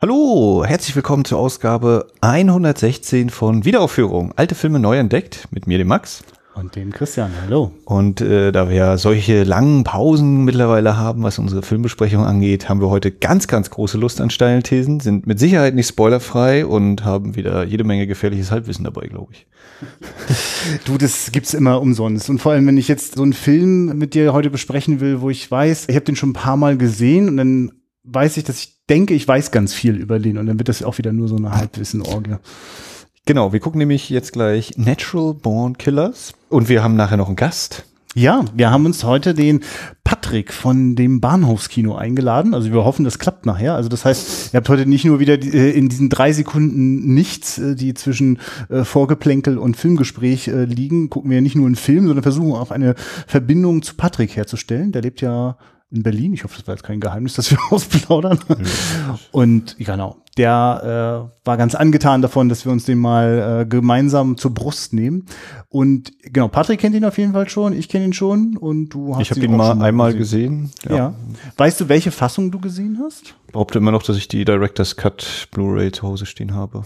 Hallo, herzlich willkommen zur Ausgabe 116 von Wiederaufführung. Alte Filme neu entdeckt mit mir, dem Max. Und dem Christian, hallo. Und äh, da wir ja solche langen Pausen mittlerweile haben, was unsere Filmbesprechung angeht, haben wir heute ganz, ganz große Lust an steilen Thesen, sind mit Sicherheit nicht spoilerfrei und haben wieder jede Menge gefährliches Halbwissen dabei, glaube ich. Du, das gibt's immer umsonst. Und vor allem, wenn ich jetzt so einen Film mit dir heute besprechen will, wo ich weiß, ich habe den schon ein paar Mal gesehen und dann weiß ich, dass ich denke, ich weiß ganz viel über den und dann wird das auch wieder nur so eine Halbwissen-Orgie. Genau, wir gucken nämlich jetzt gleich Natural Born Killers und wir haben nachher noch einen Gast. Ja, wir haben uns heute den Patrick von dem Bahnhofskino eingeladen. Also wir hoffen, das klappt nachher. Also das heißt, ihr habt heute nicht nur wieder äh, in diesen drei Sekunden nichts, äh, die zwischen äh, Vorgeplänkel und Filmgespräch liegen, gucken wir nicht nur einen Film, sondern versuchen auch eine Verbindung zu Patrick herzustellen. Der lebt ja in Berlin. Ich hoffe, das war jetzt kein Geheimnis, dass wir ausplaudern. Und genau, der äh, war ganz angetan davon, dass wir uns den mal äh, gemeinsam zur Brust nehmen. Und genau, Patrick kennt ihn auf jeden Fall schon, ich kenne ihn schon und du hast Ich habe ihn, ihn mal einmal gesehen. gesehen. Ja. ja. Weißt du, welche Fassung du gesehen hast? Ich behaupte immer noch, dass ich die Director's Cut Blu-ray zu Hause stehen habe.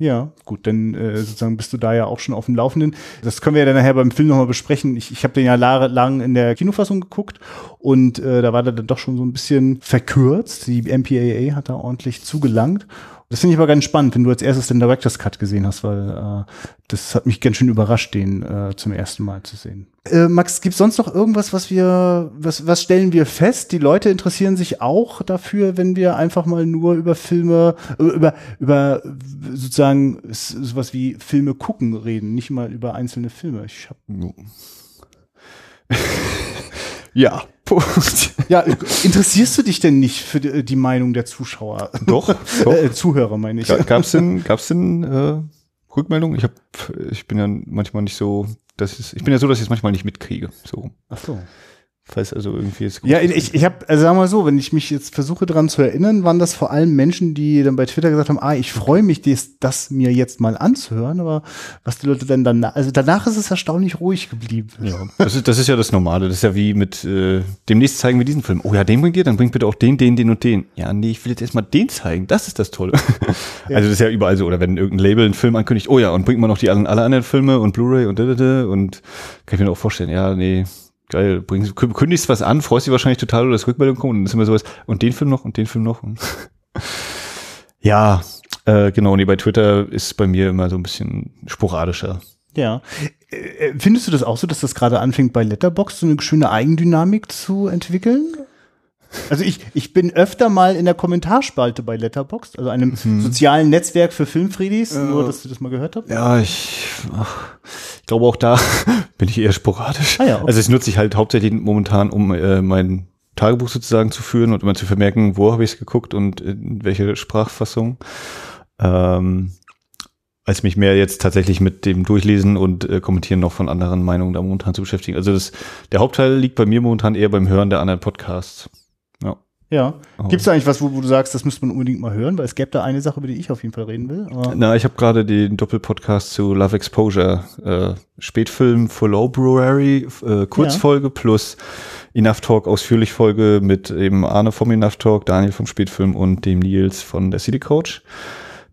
Ja, gut, dann äh, sozusagen bist du da ja auch schon auf dem Laufenden. Das können wir ja dann nachher beim Film nochmal besprechen. Ich, ich habe den ja lang in der Kinofassung geguckt und äh, da war der dann doch schon so ein bisschen verkürzt. Die MPAA hat da ordentlich zugelangt. Das finde ich aber ganz spannend, wenn du als erstes den Director's Cut gesehen hast, weil äh, das hat mich ganz schön überrascht, den äh, zum ersten Mal zu sehen. Äh, Max, gibt sonst noch irgendwas, was wir, was, was stellen wir fest? Die Leute interessieren sich auch dafür, wenn wir einfach mal nur über Filme, äh, über, über sozusagen sowas wie Filme gucken reden, nicht mal über einzelne Filme. Ich hab Ja, Punkt. Ja, interessierst du dich denn nicht für die, die Meinung der Zuschauer? Doch, doch. Äh, Zuhörer meine ich. Gab's denn, gab's denn äh, Rückmeldung? Ich hab, ich bin ja manchmal nicht so, das ist, ich bin ja so, dass ich es manchmal nicht mitkriege. So. Ach so. Falls also irgendwie ist. Ja, ich, ich habe, also sagen wir mal so, wenn ich mich jetzt versuche dran zu erinnern, waren das vor allem Menschen, die dann bei Twitter gesagt haben, ah, ich freue mich, das, das mir jetzt mal anzuhören, aber was die Leute dann danach, also danach ist es erstaunlich ruhig geblieben. Ja, das ist, das ist ja das Normale, das ist ja wie mit, äh, demnächst zeigen wir diesen Film. Oh ja, den bringt ihr, dann bringt bitte auch den, den, den und den. Ja, nee, ich will jetzt erstmal den zeigen, das ist das Tolle. Ja. Also das ist ja überall so, oder wenn irgendein Label einen Film ankündigt, oh ja, und bringt man noch die alle, alle anderen Filme und Blu-ray und da, da, da, und kann ich mir auch vorstellen, ja, nee, geil, bringst, kündigst was an, freust dich wahrscheinlich total, oder das Rückmeldung kommt und dann ist immer sowas, und den Film noch und den Film noch. ja, äh, genau, nee, bei Twitter ist bei mir immer so ein bisschen sporadischer. Ja. Äh, findest du das auch so, dass das gerade anfängt bei Letterbox so eine schöne Eigendynamik zu entwickeln? Also ich, ich bin öfter mal in der Kommentarspalte bei Letterboxd, also einem mhm. sozialen Netzwerk für Filmfriedis, äh, nur dass du das mal gehört hast. Ja, ich, ach, ich glaube auch da bin ich eher sporadisch. Ah, ja, okay. Also ich nutze ich halt hauptsächlich momentan, um äh, mein Tagebuch sozusagen zu führen und immer zu vermerken, wo habe ich es geguckt und in welche Sprachfassung. Ähm, als mich mehr jetzt tatsächlich mit dem Durchlesen und äh, Kommentieren noch von anderen Meinungen da momentan zu beschäftigen. Also das, der Hauptteil liegt bei mir momentan eher beim Hören der anderen Podcasts. Ja. Oh. Gibt es eigentlich was, wo, wo, du sagst, das müsste man unbedingt mal hören? Weil es gäbe da eine Sache, über die ich auf jeden Fall reden will. Na, ich habe gerade den Doppelpodcast zu Love Exposure, äh, Spätfilm for Low Brewery, äh, Kurzfolge ja. plus Enough Talk, ausführlich Folge mit eben Arne vom Enough Talk, Daniel vom Spätfilm und dem Nils von der City Coach,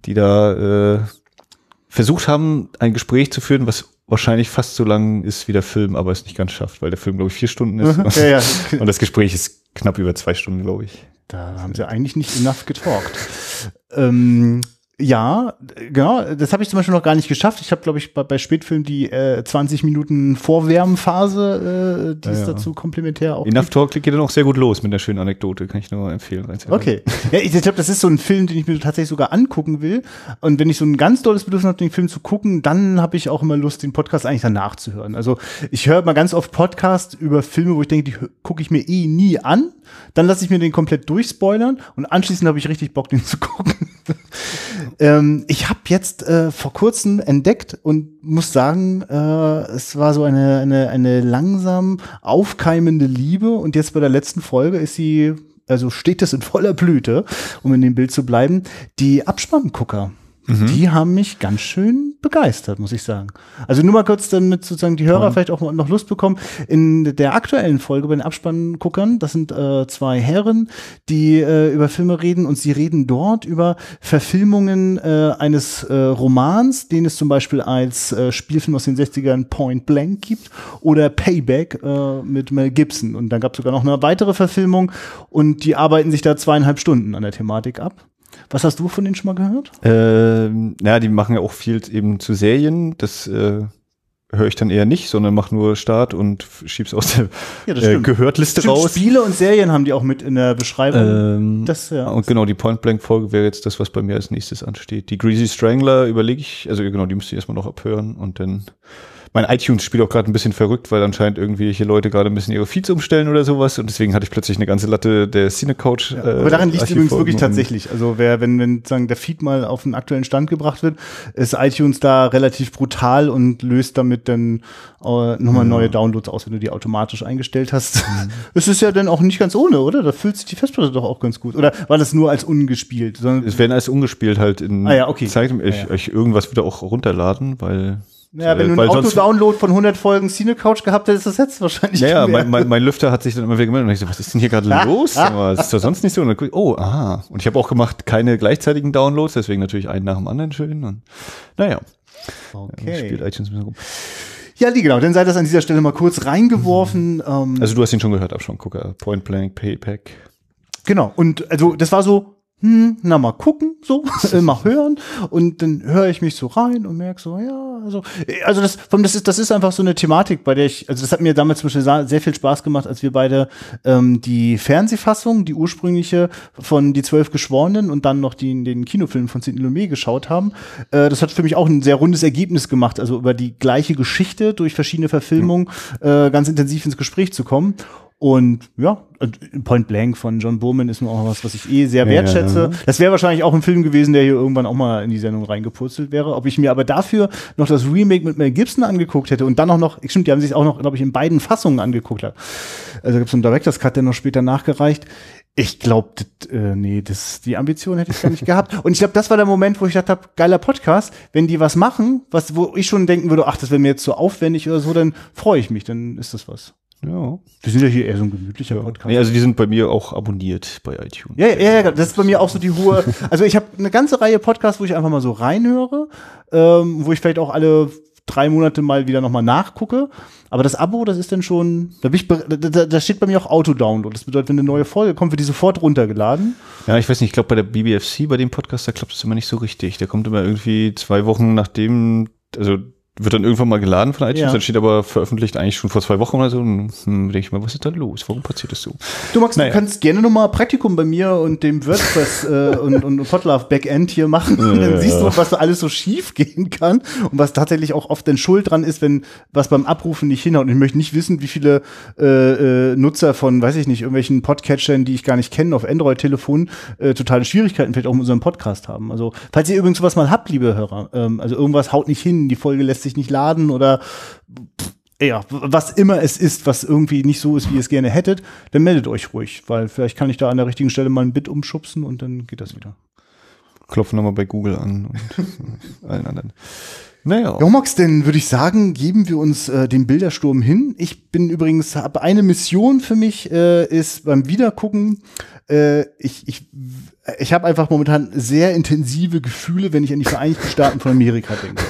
die da äh, versucht haben, ein Gespräch zu führen, was wahrscheinlich fast so lang ist wie der Film, aber es nicht ganz schafft, weil der Film, glaube ich, vier Stunden ist. ja, ja. und das Gespräch ist knapp über zwei Stunden, glaube ich. Da haben sie eigentlich nicht enough getalkt. ähm, ja, genau. Das habe ich zum Beispiel noch gar nicht geschafft. Ich habe, glaube ich, bei, bei Spätfilm die äh, 20 Minuten Vorwärmphase, äh, die ja, ist ja. dazu komplementär auch. Enough Talk geht dann auch sehr gut los mit der schönen Anekdote, kann ich nur empfehlen. Okay. ja, ich, ich glaube, das ist so ein Film, den ich mir tatsächlich sogar angucken will. Und wenn ich so ein ganz tolles Bedürfnis habe, den Film zu gucken, dann habe ich auch immer Lust, den Podcast eigentlich danach zu hören. Also ich höre mal ganz oft Podcasts über Filme, wo ich denke, die gucke ich mir eh nie an. Dann lasse ich mir den komplett durchspoilern und anschließend habe ich richtig Bock, den zu gucken. Ähm, ich habe jetzt äh, vor kurzem entdeckt und muss sagen, äh, es war so eine, eine, eine langsam aufkeimende Liebe. Und jetzt bei der letzten Folge ist sie, also steht das in voller Blüte, um in dem Bild zu bleiben, die Abspanngucker mhm. die haben mich ganz schön begeistert, muss ich sagen. Also nur mal kurz, damit sozusagen die Hörer Toll. vielleicht auch noch Lust bekommen. In der aktuellen Folge bei den Abspannguckern, das sind äh, zwei Herren, die äh, über Filme reden und sie reden dort über Verfilmungen äh, eines äh, Romans, den es zum Beispiel als äh, Spielfilm aus den 60ern Point Blank gibt oder Payback äh, mit Mel Gibson. Und dann gab es sogar noch eine weitere Verfilmung und die arbeiten sich da zweieinhalb Stunden an der Thematik ab. Was hast du von denen schon mal gehört? Ähm, ja, die machen ja auch viel eben zu Serien. Das äh, höre ich dann eher nicht, sondern mache nur Start und schieb's aus der ja, äh, Gehörtliste stimmt, raus. Spiele und Serien haben die auch mit in der Beschreibung. Ähm, das, ja. Und genau, die Point Blank Folge wäre jetzt das, was bei mir als nächstes ansteht. Die Greasy Strangler überlege ich, also genau, die müsste ich erstmal noch abhören und dann mein iTunes spielt auch gerade ein bisschen verrückt, weil anscheinend irgendwelche Leute gerade ein bisschen ihre Feeds umstellen oder sowas und deswegen hatte ich plötzlich eine ganze Latte der Cinecoach. Ja, aber daran liegt es übrigens wirklich tatsächlich. Also wer, wenn, wenn sagen, der Feed mal auf einen aktuellen Stand gebracht wird, ist iTunes da relativ brutal und löst damit dann äh, nochmal ja. neue Downloads aus, wenn du die automatisch eingestellt hast. Mhm. Es ist ja dann auch nicht ganz ohne, oder? Da fühlt sich die Festplatte doch auch ganz gut. Oder war das nur als ungespielt? es werden als ungespielt halt in ah, ja, okay. Zeit, ich, ja, ich irgendwas wieder auch runterladen, weil ja, wenn du einen Auto-Download von 100 Folgen Cine-Couch gehabt hättest, das jetzt wahrscheinlich Ja, ja mein, mein, mein, Lüfter hat sich dann immer wieder gemeldet und ich so, was ist denn hier gerade los? das ist doch sonst nicht so. Und dann, oh, aha. Und ich habe auch gemacht, keine gleichzeitigen Downloads, deswegen natürlich einen nach dem anderen schön. Und, naja. Okay. Ja, spielt iTunes ein bisschen rum. Ja, genau, dann sei das an dieser Stelle mal kurz reingeworfen. Ähm, also du hast ihn schon gehört, schon Gucker. Point Blank, Payback. Genau, und also das war so, hm, na mal gucken, so, mal hören und dann höre ich mich so rein und merke so, ja, also, also das, das ist, das ist einfach so eine Thematik, bei der ich, also das hat mir damals zum Beispiel sehr viel Spaß gemacht, als wir beide ähm, die Fernsehfassung, die ursprüngliche von Die Zwölf Geschworenen und dann noch die, den Kinofilm von Sidney Lumet geschaut haben. Äh, das hat für mich auch ein sehr rundes Ergebnis gemacht, also über die gleiche Geschichte durch verschiedene Verfilmungen äh, ganz intensiv ins Gespräch zu kommen. Und ja, Point Blank von John Bowman ist nur auch was, was ich eh sehr wertschätze. Ja. Das wäre wahrscheinlich auch ein Film gewesen, der hier irgendwann auch mal in die Sendung reingepurzelt wäre. Ob ich mir aber dafür noch das Remake mit Mel Gibson angeguckt hätte und dann auch noch, stimmt, die haben sich auch noch, glaube ich, in beiden Fassungen angeguckt. Also gibt es einen Director's Cut, der noch später nachgereicht. Ich glaube, äh, nee, das, die Ambition hätte ich gar nicht gehabt. Und ich glaube, das war der Moment, wo ich dachte hab, geiler Podcast. Wenn die was machen, was, wo ich schon denken würde, ach, das wäre mir jetzt so aufwendig oder so, dann freue ich mich, dann ist das was. Ja. Wir sind ja hier eher so ein gemütlicher Podcast. Nee, also die sind bei mir auch abonniert bei iTunes. Ja, ja, ja, das ist bei mir auch so die hohe. Also ich habe eine ganze Reihe Podcasts, wo ich einfach mal so reinhöre, ähm, wo ich vielleicht auch alle drei Monate mal wieder nochmal nachgucke. Aber das Abo, das ist dann schon, da, ich, da, da steht bei mir auch Auto-Download. Das bedeutet, wenn eine neue Folge kommt, wird die sofort runtergeladen. Ja, ich weiß nicht, ich glaube bei der BBFC, bei dem Podcast, da klappt es immer nicht so richtig. Der kommt immer irgendwie zwei Wochen nachdem, also wird dann irgendwann mal geladen von iTunes, ja. dann steht aber veröffentlicht eigentlich schon vor zwei Wochen oder so. Und hm, denke ich mal, was ist da los? Warum passiert das so? Du Max, naja. du kannst gerne nochmal Praktikum bei mir und dem WordPress äh, und, und Podlove Backend hier machen. Und dann siehst du, was da alles so schief gehen kann und was tatsächlich auch oft denn Schuld dran ist, wenn was beim Abrufen nicht hinhaut. Und ich möchte nicht wissen, wie viele äh, äh, Nutzer von, weiß ich nicht, irgendwelchen Podcatchern, die ich gar nicht kenne, auf Android-Telefonen äh, totale Schwierigkeiten vielleicht auch mit unserem Podcast haben. Also, falls ihr übrigens sowas mal habt, liebe Hörer, ähm, also irgendwas haut nicht hin, die Folge lässt sich nicht laden oder ja, was immer es ist, was irgendwie nicht so ist, wie ihr es gerne hättet, dann meldet euch ruhig, weil vielleicht kann ich da an der richtigen Stelle mal ein Bit umschubsen und dann geht das wieder. Klopfen nochmal bei Google an und allen anderen. Naja. Ja, Max, dann würde ich sagen, geben wir uns äh, dem Bildersturm hin. Ich bin übrigens, habe eine Mission für mich, äh, ist beim Wiedergucken, äh, ich, ich, ich habe einfach momentan sehr intensive Gefühle, wenn ich an die Vereinigten Staaten von Amerika denke.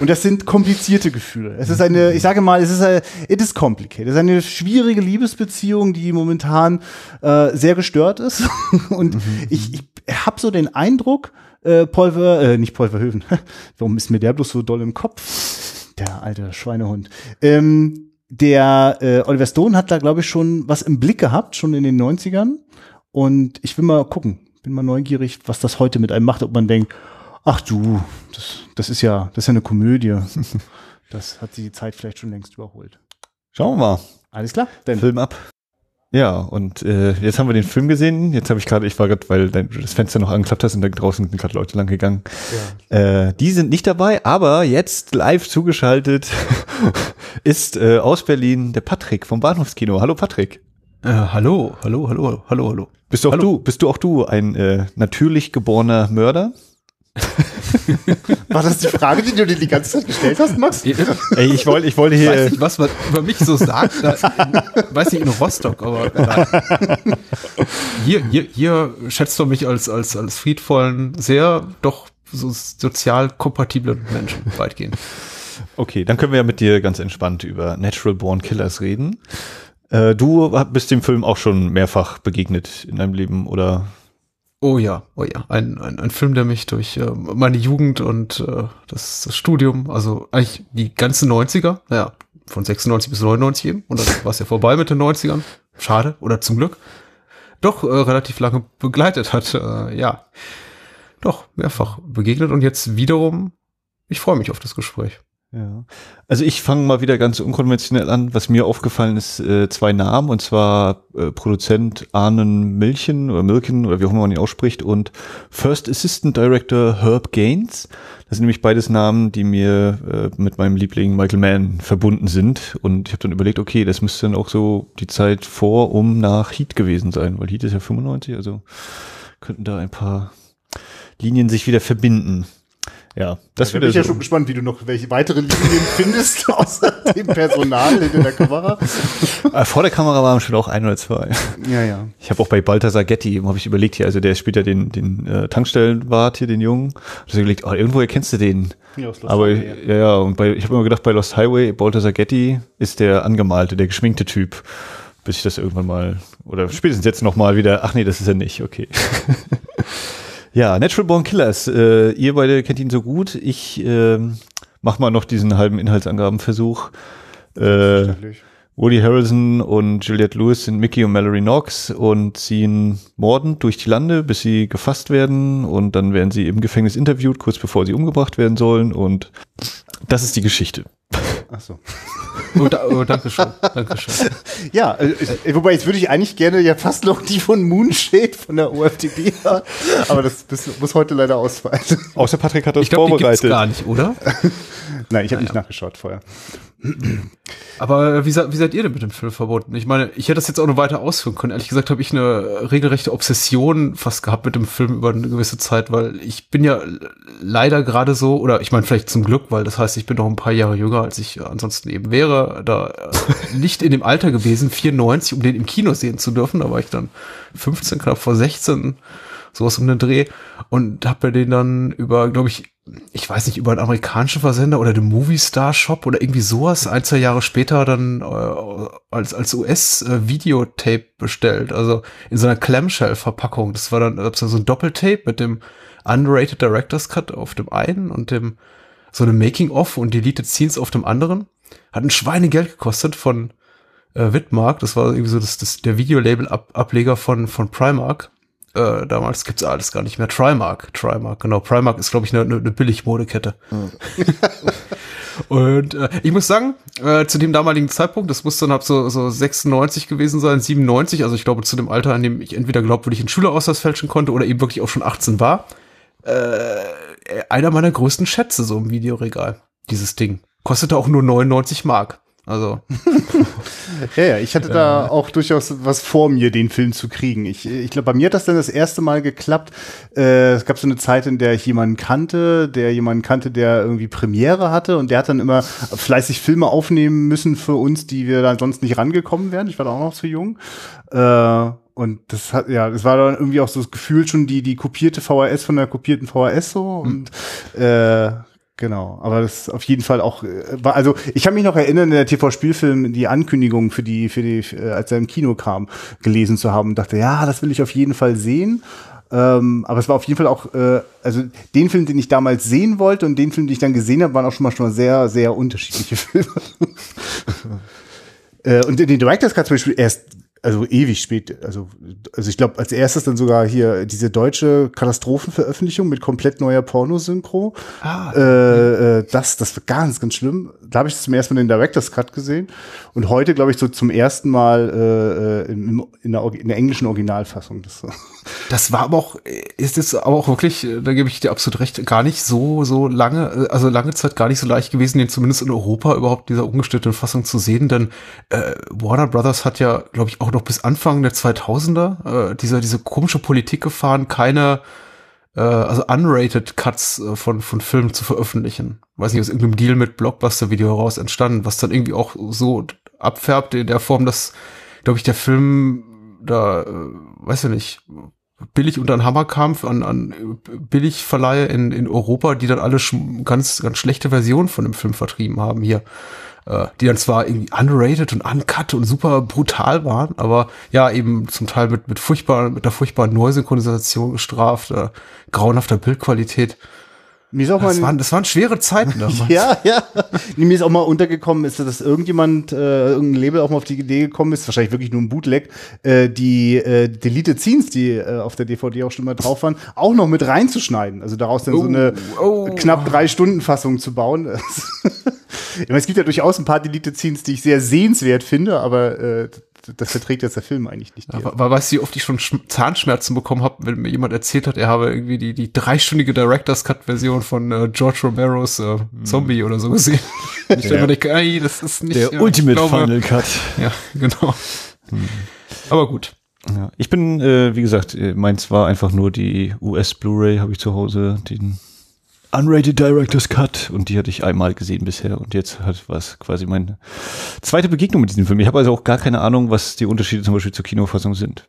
Und das sind komplizierte Gefühle. Es ist eine, ich sage mal, es ist eine, it is complicated. Es ist eine schwierige Liebesbeziehung, die momentan äh, sehr gestört ist. Und mhm. ich, ich habe so den Eindruck, äh, Paul Ver, äh, nicht Paul Verhoeven. Warum ist mir der bloß so doll im Kopf? Der alte Schweinehund. Ähm, der äh, Oliver Stone hat da, glaube ich, schon was im Blick gehabt, schon in den 90ern. Und ich will mal gucken, bin mal neugierig, was das heute mit einem macht, ob man denkt, ach du, das, das ist ja, das ist ja eine Komödie. das hat die Zeit vielleicht schon längst überholt. Schauen wir mal. Alles klar, dann. Film ab. Ja, und äh, jetzt haben wir den Film gesehen. Jetzt habe ich gerade, ich war gerade, weil dein, das Fenster noch angeklappt hast und da draußen sind gerade Leute lang gegangen. Ja. Äh, die sind nicht dabei, aber jetzt live zugeschaltet ist äh, aus Berlin der Patrick vom Bahnhofskino. Hallo Patrick. Äh, hallo, hallo, hallo, hallo, hallo. Bist du auch hallo. du, bist du auch du ein äh, natürlich geborener Mörder? War das die Frage, die du dir die ganze Zeit gestellt hast, Max? Ey, ich wollte, ich wollte hier. Ich weiß nicht, was man über mich so sagt. Da, weiß nicht in Rostock, aber nein. hier, hier, hier schätzt du mich als, als, als friedvollen, sehr doch so sozial kompatiblen Menschen weitgehend. Okay, dann können wir ja mit dir ganz entspannt über Natural Born Killers reden. Äh, du bist dem Film auch schon mehrfach begegnet in deinem Leben, oder? Oh ja, oh ja. Ein, ein, ein Film, der mich durch äh, meine Jugend und äh, das, das Studium, also eigentlich die ganzen 90er, ja, von 96 bis 99 eben, und dann war es ja vorbei mit den 90ern. Schade, oder zum Glück. Doch äh, relativ lange begleitet hat, äh, ja. Doch, mehrfach begegnet und jetzt wiederum, ich freue mich auf das Gespräch. Ja. Also ich fange mal wieder ganz unkonventionell an. Was mir aufgefallen ist, äh, zwei Namen, und zwar äh, Produzent Arnen Milchen oder Milken oder wie auch immer man ihn ausspricht und First Assistant Director Herb Gaines. Das sind nämlich beides Namen, die mir äh, mit meinem Liebling Michael Mann verbunden sind. Und ich habe dann überlegt, okay, das müsste dann auch so die Zeit vor, um nach Heat gewesen sein, weil Heat ist ja 95, also könnten da ein paar Linien sich wieder verbinden. Ja, das ja, bin ich ja schon gespannt, wie du noch welche weitere Linien findest, außer dem Personal hinter der Kamera. Äh, vor der Kamera waren schon auch ein oder zwei. Ja, ja. Ich habe auch bei Balthasar Getty, habe ich überlegt hier, also der spielt ja den, den äh, Tankstellenwart hier, den Jungen. Da habe überlegt, oh, irgendwo erkennst du den. Ja, aus Lost Aber Highway, ja, ja, und bei, ich habe immer gedacht, bei Lost Highway, Balthasar Getty ist der angemalte, der geschminkte Typ. Bis ich das irgendwann mal, oder spätestens jetzt noch mal wieder, ach nee, das ist er nicht, okay. Ja, Natural Born Killers. Äh, ihr beide kennt ihn so gut. Ich äh, mach mal noch diesen halben Inhaltsangabenversuch. Äh, Woody Harrelson und Juliette Lewis sind Mickey und Mallory Knox und ziehen mordend durch die Lande, bis sie gefasst werden und dann werden sie im Gefängnis interviewt, kurz bevor sie umgebracht werden sollen und das ist die Geschichte. Ach so. Oh, da, oh danke schön. Danke schön. Ja, äh, äh, wobei jetzt würde ich eigentlich gerne ja fast noch die von Moonshade von der OFDB haben, aber das, das muss heute leider ausfallen. Außer Patrick hat das ich glaub, vorbereitet. Die gibt's gar nicht, oder? Nein, ich habe naja. nicht nachgeschaut vorher. Aber wie, wie seid ihr denn mit dem Film verbunden? Ich meine, ich hätte das jetzt auch noch weiter ausführen können. Ehrlich gesagt habe ich eine regelrechte Obsession fast gehabt mit dem Film über eine gewisse Zeit, weil ich bin ja leider gerade so, oder ich meine vielleicht zum Glück, weil das heißt, ich bin noch ein paar Jahre jünger, als ich ansonsten eben wäre, da äh, nicht in dem Alter gewesen, 94, um den im Kino sehen zu dürfen. Da war ich dann 15, knapp vor 16 sowas um den Dreh und habe mir den dann über, glaube ich, ich weiß nicht, über einen amerikanischen Versender oder den Movie Star Shop oder irgendwie sowas ein, zwei Jahre später dann äh, als, als US-Videotape bestellt. Also in so einer Clamshell-Verpackung. Das war dann so ein Doppeltape mit dem Underrated Director's Cut auf dem einen und dem so einem Making-of und Deleted Scenes auf dem anderen. Hat ein Schweinegeld gekostet von äh, Widmark. Das war irgendwie so das, das, der Videolabel-Ableger von, von Primark äh, damals gibt's alles gar nicht mehr. Trimark, Trimark, genau. Primark ist, glaube ich, eine, eine Billigmodekette. Mhm. und äh, ich muss sagen, äh, zu dem damaligen Zeitpunkt, das muss dann ab so, so 96 gewesen sein, 97, also ich glaube zu dem Alter, an dem ich entweder glaubwürdig einen Schülerausweis fälschen konnte oder eben wirklich auch schon 18 war, äh, einer meiner größten Schätze so im Videoregal, dieses Ding. Kostete auch nur 99 Mark. Also. ja, ja, ich hatte da auch durchaus was vor mir, den Film zu kriegen. Ich, ich glaube, bei mir hat das dann das erste Mal geklappt. Äh, es gab so eine Zeit, in der ich jemanden kannte, der jemanden kannte, der irgendwie Premiere hatte und der hat dann immer fleißig Filme aufnehmen müssen für uns, die wir dann sonst nicht rangekommen wären. Ich war da auch noch zu jung. Äh, und das hat, ja, das war dann irgendwie auch so das Gefühl schon die, die kopierte VHS von der kopierten VHS so. Und mhm. äh, Genau, aber das ist auf jeden Fall auch äh, war also ich kann mich noch erinnern in der TV Spielfilm die Ankündigung für die für die äh, als er im Kino kam gelesen zu haben und dachte ja das will ich auf jeden Fall sehen. Ähm, aber es war auf jeden Fall auch äh, also den Film den ich damals sehen wollte und den Film den ich dann gesehen habe waren auch schon mal schon mal sehr sehr unterschiedliche Filme. Äh, und in den Directors Cut zum Beispiel erst also ewig spät, also, also ich glaube, als erstes dann sogar hier diese deutsche Katastrophenveröffentlichung mit komplett neuer Pornosynchro. Ah, äh, äh, das, das war ganz, ganz schlimm. Da habe ich zum ersten Mal den Director's Cut gesehen. Und heute, glaube ich, so zum ersten Mal äh, äh in, in, der, in der englischen Originalfassung. Das, das war aber auch, ist es aber auch wirklich, da gebe ich dir absolut recht, gar nicht so, so lange, also lange Zeit gar nicht so leicht gewesen, den zumindest in Europa überhaupt dieser ungestellten Fassung zu sehen. Denn äh, Warner Brothers hat ja, glaube ich, auch noch bis Anfang der 2000er äh, diese, diese komische Politik gefahren, keine äh, also unrated Cuts äh, von, von Filmen zu veröffentlichen. Weiß nicht, aus irgendeinem Deal mit Blockbuster-Video heraus entstanden, was dann irgendwie auch so abfärbt in der Form, dass, glaube ich, der Film da, äh, weiß ich nicht, billig unter den Hammer kam an, an Billigverleihe in, in Europa, die dann alle ganz, ganz schlechte Versionen von dem Film vertrieben haben hier. Äh, die dann zwar irgendwie unrated und uncut und super brutal waren, aber ja, eben zum Teil mit, mit furchtbar, mit der furchtbaren Neusynchronisation gestraft, äh, grauenhafter Bildqualität. Mir ist auch das, mal waren, das waren schwere Zeiten damals. ja, ja. mir ist auch mal untergekommen, ist, dass irgendjemand, äh, irgendein Label auch mal auf die Idee gekommen ist, wahrscheinlich wirklich nur ein Bootleg, äh, die äh, Deleted Scenes, die äh, auf der DVD auch schon mal drauf waren, auch noch mit reinzuschneiden. Also daraus dann oh, so eine oh. knapp drei Stunden Fassung zu bauen. ich meine, es gibt ja durchaus ein paar Deleted Scenes, die ich sehr sehenswert finde, aber äh, das verträgt jetzt der Film eigentlich nicht. Ja, weil weißt du, wie oft ich schon Zahnschmerzen bekommen habe, wenn mir jemand erzählt hat, er habe irgendwie die, die dreistündige Director's Cut-Version von äh, George Romeros äh, hm. Zombie oder so gesehen. ich ja. denke, ey, das ist nicht der ja, Ultimate glaube, Final Cut. Ja, genau. Hm. Aber gut. Ja, ich bin, äh, wie gesagt, äh, meins war einfach nur die US Blu-ray, habe ich zu Hause, den Unrated Director's Cut und die hatte ich einmal gesehen bisher und jetzt hat was quasi meine zweite Begegnung mit diesem Film. Ich habe also auch gar keine Ahnung, was die Unterschiede zum Beispiel zur Kinofassung sind.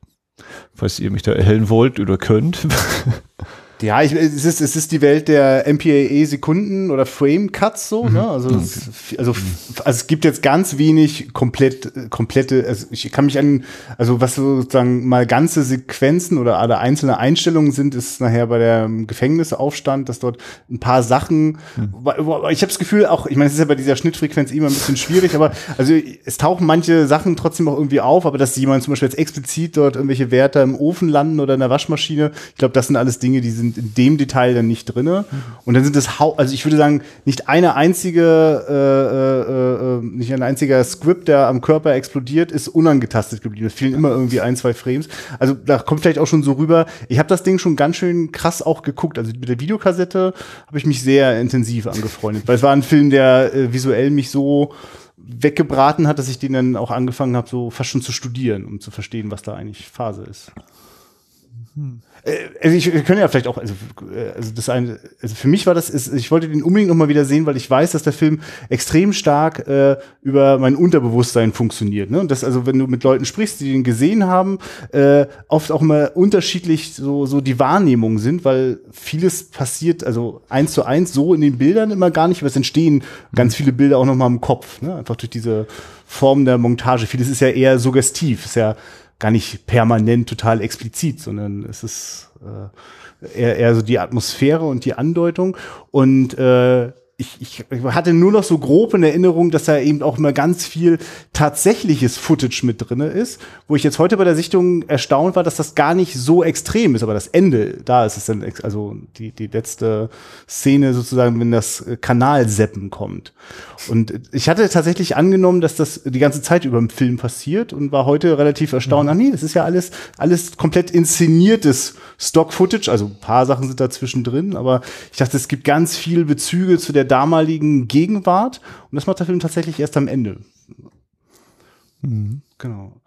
Falls ihr mich da erhellen wollt oder könnt. Ja, ich, es, ist, es ist die Welt der MPAE Sekunden oder Frame Cuts so, mhm. ne? Also, okay. es, also, also es gibt jetzt ganz wenig komplett, komplette, also ich kann mich an, also was sozusagen mal ganze Sequenzen oder alle einzelne Einstellungen sind, ist nachher bei der Gefängnisaufstand, dass dort ein paar Sachen, mhm. ich habe das Gefühl auch, ich meine, es ist ja bei dieser Schnittfrequenz immer ein bisschen schwierig, aber also es tauchen manche Sachen trotzdem auch irgendwie auf, aber dass jemand zum Beispiel jetzt explizit dort irgendwelche Werte im Ofen landen oder in der Waschmaschine, ich glaube, das sind alles Dinge, die sind in dem Detail dann nicht drinne. Und dann sind es, also ich würde sagen, nicht eine einzige, äh, äh, äh, nicht ein einziger Script, der am Körper explodiert, ist unangetastet geblieben. Es fehlen immer irgendwie ein, zwei Frames. Also da kommt vielleicht auch schon so rüber. Ich habe das Ding schon ganz schön krass auch geguckt. Also mit der Videokassette habe ich mich sehr intensiv angefreundet, weil es war ein Film, der äh, visuell mich so weggebraten hat, dass ich den dann auch angefangen habe, so fast schon zu studieren, um zu verstehen, was da eigentlich Phase ist. Hm. Äh, also ich, wir können ja vielleicht auch, also, äh, also das eine, also für mich war das, ist, ich wollte den unbedingt noch mal wieder sehen, weil ich weiß, dass der Film extrem stark äh, über mein Unterbewusstsein funktioniert. Ne? Und das, also wenn du mit Leuten sprichst, die den gesehen haben, äh, oft auch immer unterschiedlich so, so die Wahrnehmungen sind, weil vieles passiert, also eins zu eins so in den Bildern immer gar nicht, aber es entstehen ganz viele Bilder auch noch mal im Kopf, ne? einfach durch diese Form der Montage. Vieles ist ja eher suggestiv, ist ja gar nicht permanent total explizit, sondern es ist äh, eher, eher so die Atmosphäre und die Andeutung. Und äh, ich, ich hatte nur noch so grob in Erinnerung, dass da eben auch immer ganz viel tatsächliches Footage mit drinne ist, wo ich jetzt heute bei der Sichtung erstaunt war, dass das gar nicht so extrem ist, aber das Ende, da ist es dann, also die, die letzte Szene sozusagen, wenn das Kanalseppen kommt. Und ich hatte tatsächlich angenommen, dass das die ganze Zeit über im Film passiert und war heute relativ erstaunt, mhm. ach nee, das ist ja alles, alles komplett inszeniertes Stock-Footage, also ein paar Sachen sind da zwischendrin, aber ich dachte, es gibt ganz viel Bezüge zu der damaligen Gegenwart. Und das macht der Film tatsächlich erst am Ende. Mhm. Genau.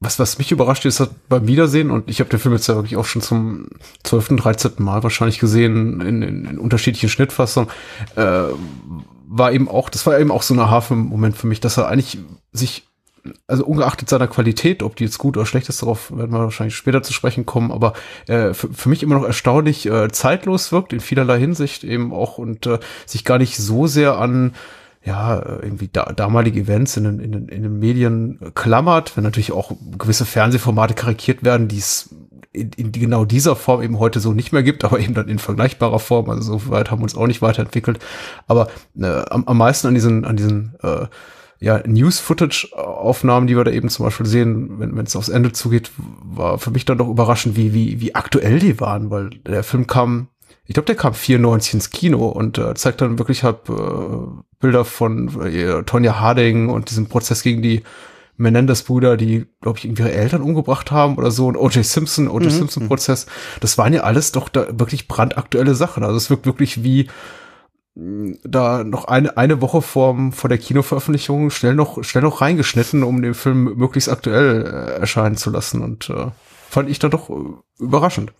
Was, was mich überrascht ist, beim Wiedersehen, und ich habe den Film jetzt ja wirklich auch schon zum 12., 13. Mal wahrscheinlich gesehen, in, in, in unterschiedlichen Schnittfassungen, äh, war eben auch, das war eben auch so ein Hafen-Moment für mich, dass er eigentlich sich also ungeachtet seiner Qualität, ob die jetzt gut oder schlecht ist, darauf werden wir wahrscheinlich später zu sprechen kommen, aber äh, für, für mich immer noch erstaunlich äh, zeitlos wirkt, in vielerlei Hinsicht eben auch und äh, sich gar nicht so sehr an ja, irgendwie da, damalige Events in den, in, den, in den Medien klammert, wenn natürlich auch gewisse Fernsehformate karikiert werden, die es in, in genau dieser Form eben heute so nicht mehr gibt, aber eben dann in vergleichbarer Form. Also so weit haben wir uns auch nicht weiterentwickelt. Aber äh, am, am meisten an diesen, an diesen äh, ja, News-Footage-Aufnahmen, die wir da eben zum Beispiel sehen, wenn es aufs Ende zugeht, war für mich dann doch überraschend, wie, wie, wie aktuell die waren, weil der Film kam, ich glaube, der kam 94 ins Kino und äh, zeigt dann wirklich halt äh, Bilder von äh, Tonja Harding und diesem Prozess gegen die Menendez-Brüder, die, glaube ich, ihre Eltern umgebracht haben oder so, und O.J. Simpson, O.J. Mhm. Simpson-Prozess. Das waren ja alles doch da wirklich brandaktuelle Sachen. Also es wirkt wirklich wie da noch eine, eine Woche vor, vor der Kinoveröffentlichung schnell noch, schnell noch reingeschnitten, um den Film möglichst aktuell äh, erscheinen zu lassen. Und äh, fand ich dann doch äh, überraschend.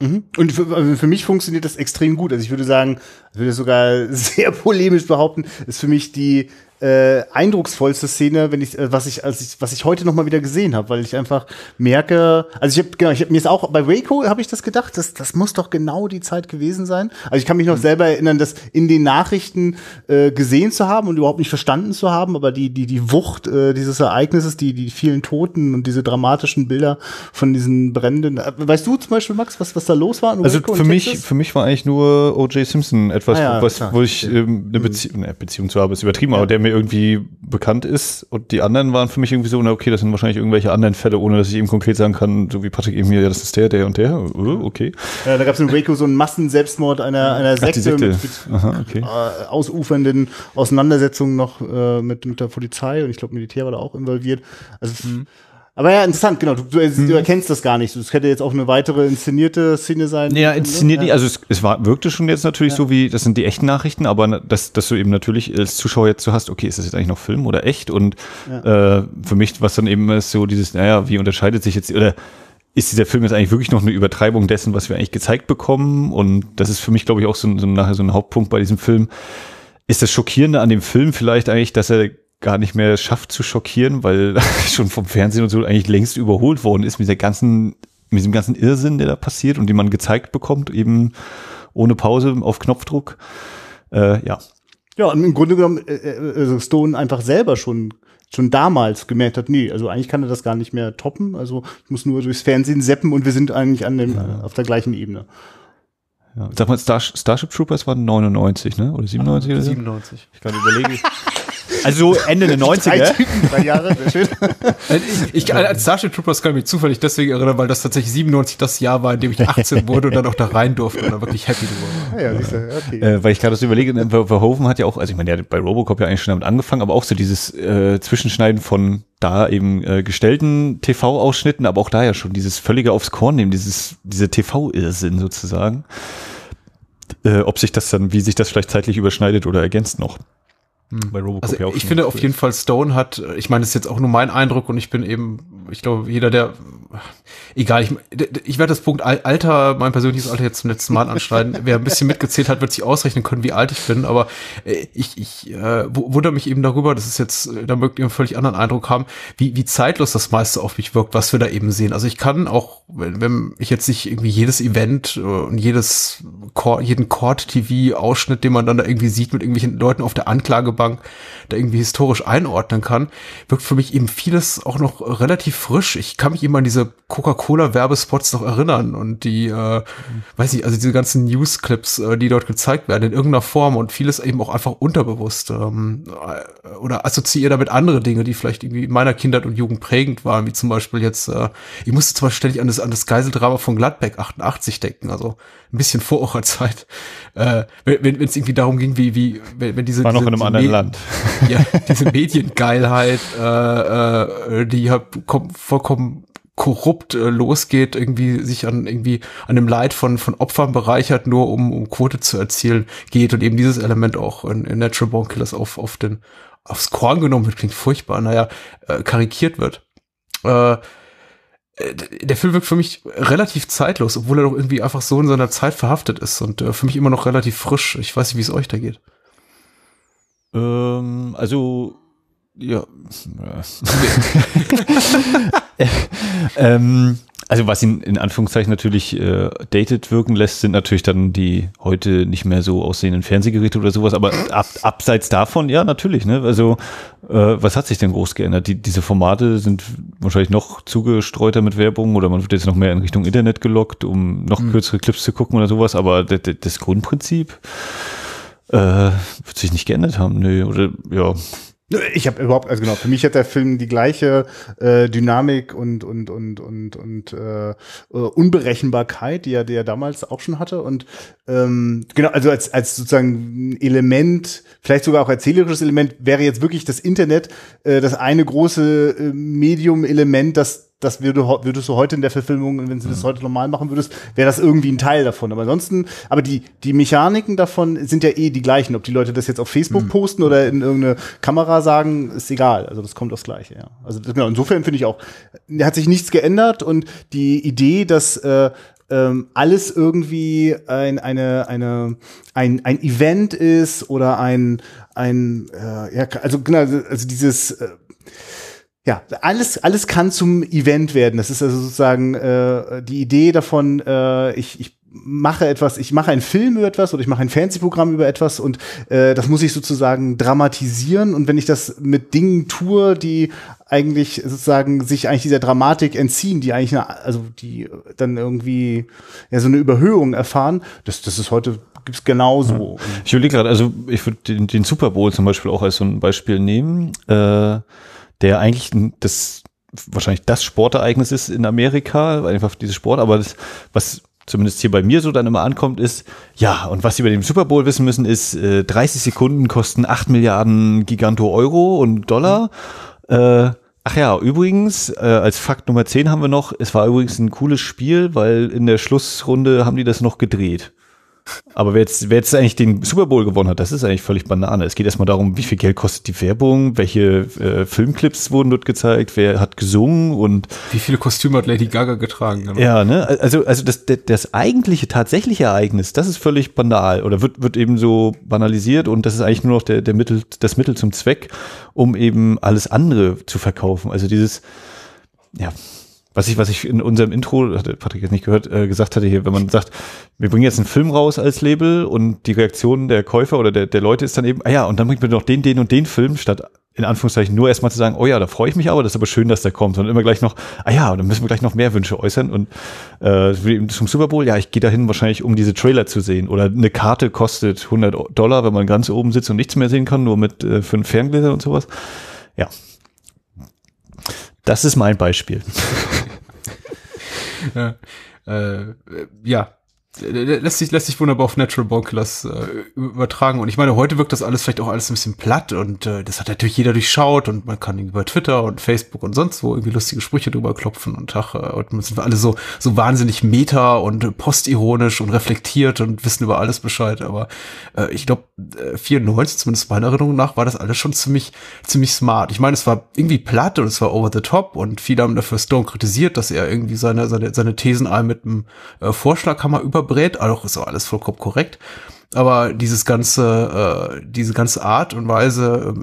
Mhm. Und für, also für, mich funktioniert das extrem gut. Also ich würde sagen, ich würde sogar sehr polemisch behaupten, ist für mich die äh, eindrucksvollste Szene, wenn ich, äh, was ich, als ich, was ich heute noch mal wieder gesehen habe, weil ich einfach merke, also ich habe, genau, ich hab, mir ist auch bei Waco habe ich das gedacht, das, das muss doch genau die Zeit gewesen sein. Also ich kann mich noch mhm. selber erinnern, das in den Nachrichten äh, gesehen zu haben und überhaupt nicht verstanden zu haben, aber die, die, die Wucht äh, dieses Ereignisses, die, die vielen Toten und diese dramatischen Bilder von diesen Bränden. Äh, weißt du zum Beispiel, Max, was, was da los war? Also für mich, für mich war eigentlich nur O.J. Simpson etwas, ah ja, was, klar. wo ich ähm, eine Bezie mhm. ne, Beziehung zu habe, ist übertrieben, ja. aber der mir irgendwie bekannt ist. Und die anderen waren für mich irgendwie so, na okay, das sind wahrscheinlich irgendwelche anderen Fälle, ohne dass ich eben konkret sagen kann, so wie Patrick eben hier, ja, das ist der, der und der. Uh, okay. Ja, da gab es in Waco so einen Massenselbstmord einer, einer Sekte, Ach, Sekte. mit, mit Aha, okay. äh, ausufernden Auseinandersetzungen noch äh, mit, mit der Polizei und ich glaube, Militär war da auch involviert. Also mhm. Aber ja, interessant, genau. Du, du, mhm. du erkennst das gar nicht. Das hätte jetzt auch eine weitere inszenierte Szene sein. Ja, inszeniert ja. Also es, es war, wirkte schon jetzt natürlich ja. so wie, das sind die echten Nachrichten, aber dass, dass du eben natürlich als Zuschauer jetzt so hast, okay, ist das jetzt eigentlich noch Film oder echt? Und ja. äh, für mich, was dann eben ist, so dieses, naja, wie unterscheidet sich jetzt, oder ist dieser Film jetzt eigentlich wirklich noch eine Übertreibung dessen, was wir eigentlich gezeigt bekommen? Und das ist für mich, glaube ich, auch so, so nachher so ein Hauptpunkt bei diesem Film. Ist das Schockierende an dem Film vielleicht eigentlich, dass er gar nicht mehr schafft zu schockieren, weil schon vom Fernsehen und so eigentlich längst überholt worden ist mit der ganzen, mit diesem ganzen Irrsinn, der da passiert und den man gezeigt bekommt, eben ohne Pause auf Knopfdruck. Äh, ja. Ja, und im Grunde genommen äh, äh, also Stone einfach selber schon schon damals gemerkt hat, nee, also eigentlich kann er das gar nicht mehr toppen. Also ich muss nur durchs Fernsehen seppen und wir sind eigentlich an dem, ja. auf der gleichen Ebene. Ja. Sag mal, Star Starship Troopers waren 99, ne? Oder 97 ah, oder 97. Ich kann überlegen. Also Ende der 90er. Drei, Typen, drei Jahre, sehr schön. ich, ich, als Starship Troopers kann ich mich zufällig deswegen erinnern, weil das tatsächlich 97 das Jahr war, in dem ich 18 wurde und dann auch da rein durfte und dann wirklich happy war. Ja, ja, okay. Äh, weil ich gerade so überlege, Verhoeven hat ja auch, also ich meine, der hat bei Robocop ja eigentlich schon damit angefangen, aber auch so dieses äh, Zwischenschneiden von da eben äh, gestellten TV-Ausschnitten, aber auch da ja schon dieses völlige aufs Korn nehmen, dieses, diese TV-Irrsinn sozusagen. Äh, ob sich das dann, wie sich das vielleicht zeitlich überschneidet oder ergänzt noch. Hm. Bei Robocop also ja auch ich finde auf jeden Fall Stone hat, ich meine, das ist jetzt auch nur mein Eindruck und ich bin eben, ich glaube, jeder, der egal, ich, ich werde das Punkt Alter, mein persönliches Alter jetzt zum letzten Mal anschneiden. Wer ein bisschen mitgezählt hat, wird sich ausrechnen können, wie alt ich bin. Aber äh, ich, ich äh, wundere mich eben darüber, das ist jetzt, äh, da mögt ihr einen völlig anderen Eindruck haben, wie, wie zeitlos das meiste auf mich wirkt, was wir da eben sehen. Also ich kann auch, wenn, wenn ich jetzt nicht irgendwie jedes Event äh, und jedes jeden Court-TV-Ausschnitt, den man dann da irgendwie sieht mit irgendwelchen Leuten auf der Anklagebank, da irgendwie historisch einordnen kann, wirkt für mich eben vieles auch noch relativ frisch. Ich kann mich eben an diese Coca-Cola-Werbespots noch erinnern und die, äh, weiß nicht, also diese ganzen News-Clips, äh, die dort gezeigt werden in irgendeiner Form und vieles eben auch einfach unterbewusst ähm, äh, oder assoziiere damit andere Dinge, die vielleicht irgendwie in meiner Kindheit und Jugend prägend waren, wie zum Beispiel jetzt, äh, ich musste zwar ständig an das, an das Geiseldrama von Gladbeck 88 denken, also ein bisschen vor eurer Zeit, äh, wenn es irgendwie darum ging, wie, wie, wenn, wenn diese, noch diese, anderen Land. Ja, diese Mediengeilheit, äh, äh, die ja vollkommen korrupt äh, losgeht, irgendwie sich an irgendwie an dem Leid von von Opfern bereichert, nur um um Quote zu erzielen, geht und eben dieses Element auch in, in Natural Born Killers auf auf den aufs Korn genommen wird, klingt furchtbar, naja, äh, karikiert wird. Äh, äh der Film wirkt für mich relativ zeitlos, obwohl er doch irgendwie einfach so in seiner Zeit verhaftet ist und äh, für mich immer noch relativ frisch. Ich weiß nicht, wie es euch da geht. Ähm, also ja. ähm, also was ihn in Anführungszeichen natürlich äh, dated wirken lässt, sind natürlich dann die heute nicht mehr so aussehenden Fernsehgeräte oder sowas. Aber ab, abseits davon, ja, natürlich. Ne? Also äh, was hat sich denn groß geändert? Die, diese Formate sind wahrscheinlich noch zugestreuter mit Werbung oder man wird jetzt noch mehr in Richtung Internet gelockt, um noch mhm. kürzere Clips zu gucken oder sowas. Aber das Grundprinzip äh, wird sich nicht geändert haben. Nö, oder ja. Ich habe überhaupt, also genau, für mich hat der Film die gleiche äh, Dynamik und und und und und äh, äh, Unberechenbarkeit, die er, die er damals auch schon hatte. Und ähm, genau, also als als sozusagen Element, vielleicht sogar auch erzählerisches Element, wäre jetzt wirklich das Internet äh, das eine große äh, Medium-Element, das das würde, würdest du heute in der Verfilmung, wenn du das mhm. heute normal machen würdest, wäre das irgendwie ein Teil davon. Aber ansonsten, aber die, die Mechaniken davon sind ja eh die gleichen. Ob die Leute das jetzt auf Facebook mhm. posten oder in irgendeine Kamera sagen, ist egal. Also das kommt das Gleiche, ja. Also genau, insofern finde ich auch, hat sich nichts geändert und die Idee, dass äh, äh, ähm, alles irgendwie ein, eine, eine, ein, ein Event ist oder ein, ein äh, ja, also genau, also dieses äh, ja, alles, alles kann zum Event werden. Das ist also sozusagen äh, die Idee davon, äh, ich, ich mache etwas, ich mache einen Film über etwas oder ich mache ein Fernsehprogramm über etwas und äh, das muss ich sozusagen dramatisieren und wenn ich das mit Dingen tue, die eigentlich sozusagen sich eigentlich dieser Dramatik entziehen, die eigentlich eine, also die dann irgendwie ja so eine Überhöhung erfahren, das das ist heute gibt's genauso. Ich überlege gerade, also ich würde den, den Super Bowl zum Beispiel auch als so ein Beispiel nehmen, äh, der eigentlich das wahrscheinlich das Sportereignis ist in Amerika, einfach dieses Sport, aber das, was zumindest hier bei mir so dann immer ankommt, ist, ja, und was Sie bei dem Super Bowl wissen müssen, ist, äh, 30 Sekunden kosten 8 Milliarden Giganto Euro und Dollar. Äh, ach ja, übrigens, äh, als Fakt Nummer 10 haben wir noch, es war übrigens ein cooles Spiel, weil in der Schlussrunde haben die das noch gedreht. Aber wer jetzt, wer jetzt eigentlich den Super Bowl gewonnen hat, das ist eigentlich völlig Banane. Es geht erstmal darum, wie viel Geld kostet die Werbung, welche äh, Filmclips wurden dort gezeigt, wer hat gesungen und wie viele Kostüme hat Lady Gaga getragen. Genau. Ja, ne? Also, also das, das eigentliche, tatsächliche Ereignis, das ist völlig banal oder wird, wird eben so banalisiert und das ist eigentlich nur noch der, der Mittel, das Mittel zum Zweck, um eben alles andere zu verkaufen. Also dieses, ja, was ich, was ich in unserem Intro, hatte Patrick jetzt nicht gehört, äh, gesagt hatte hier, wenn man sagt, wir bringen jetzt einen Film raus als Label und die Reaktion der Käufer oder der, der Leute ist dann eben, ah ja, und dann bringt man noch den, den und den Film, statt in Anführungszeichen nur erstmal zu sagen, oh ja, da freue ich mich aber, das ist aber schön, dass der kommt, sondern immer gleich noch, ah ja, dann müssen wir gleich noch mehr Wünsche äußern und äh, zum Super Bowl, ja, ich gehe dahin wahrscheinlich, um diese Trailer zu sehen oder eine Karte kostet 100 Dollar, wenn man ganz oben sitzt und nichts mehr sehen kann, nur mit äh, fünf Ferngläsern und sowas. Ja, das ist mein Beispiel. ja, äh, ja, lässt sich, lässt sich wunderbar auf Natural Born Killers äh, übertragen. Und ich meine, heute wirkt das alles vielleicht auch alles ein bisschen platt und äh, das hat natürlich jeder durchschaut und man kann über Twitter und Facebook und sonst wo irgendwie lustige Sprüche drüber klopfen und ach, äh, und sind wir alle so, so wahnsinnig meta und postironisch und reflektiert und wissen über alles Bescheid. Aber äh, ich glaube, äh, 94, zumindest meiner Erinnerung nach, war das alles schon ziemlich, ziemlich smart. Ich meine, es war irgendwie platt und es war over the top und viele haben dafür Stone kritisiert, dass er irgendwie seine, seine, seine Thesen all mit einem äh, Vorschlaghammer über überbrät, auch ist auch alles vollkommen korrekt. Aber dieses ganze, äh, diese ganze Art und Weise,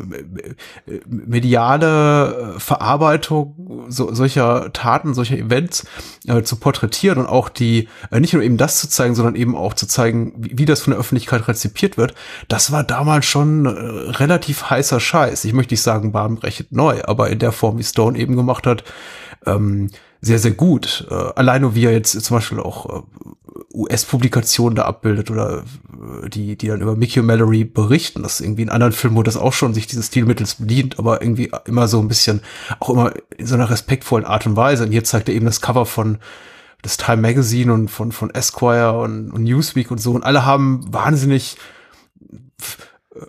äh, mediale äh, Verarbeitung so, solcher Taten, solcher Events äh, zu porträtieren und auch die, äh, nicht nur eben das zu zeigen, sondern eben auch zu zeigen, wie, wie das von der Öffentlichkeit rezipiert wird, das war damals schon äh, relativ heißer Scheiß. Ich möchte nicht sagen bahnbrechend neu, aber in der Form, wie Stone eben gemacht hat, ähm, sehr, sehr gut. Äh, allein nur wie er jetzt zum Beispiel auch äh, US-Publikationen da abbildet oder äh, die, die dann über Mickey und Mallory berichten. Das irgendwie in anderen Filmen, wo das auch schon sich dieses Stilmittels bedient, aber irgendwie immer so ein bisschen, auch immer in so einer respektvollen Art und Weise. Und hier zeigt er eben das Cover von das Time Magazine und von, von Esquire und, und Newsweek und so. Und alle haben wahnsinnig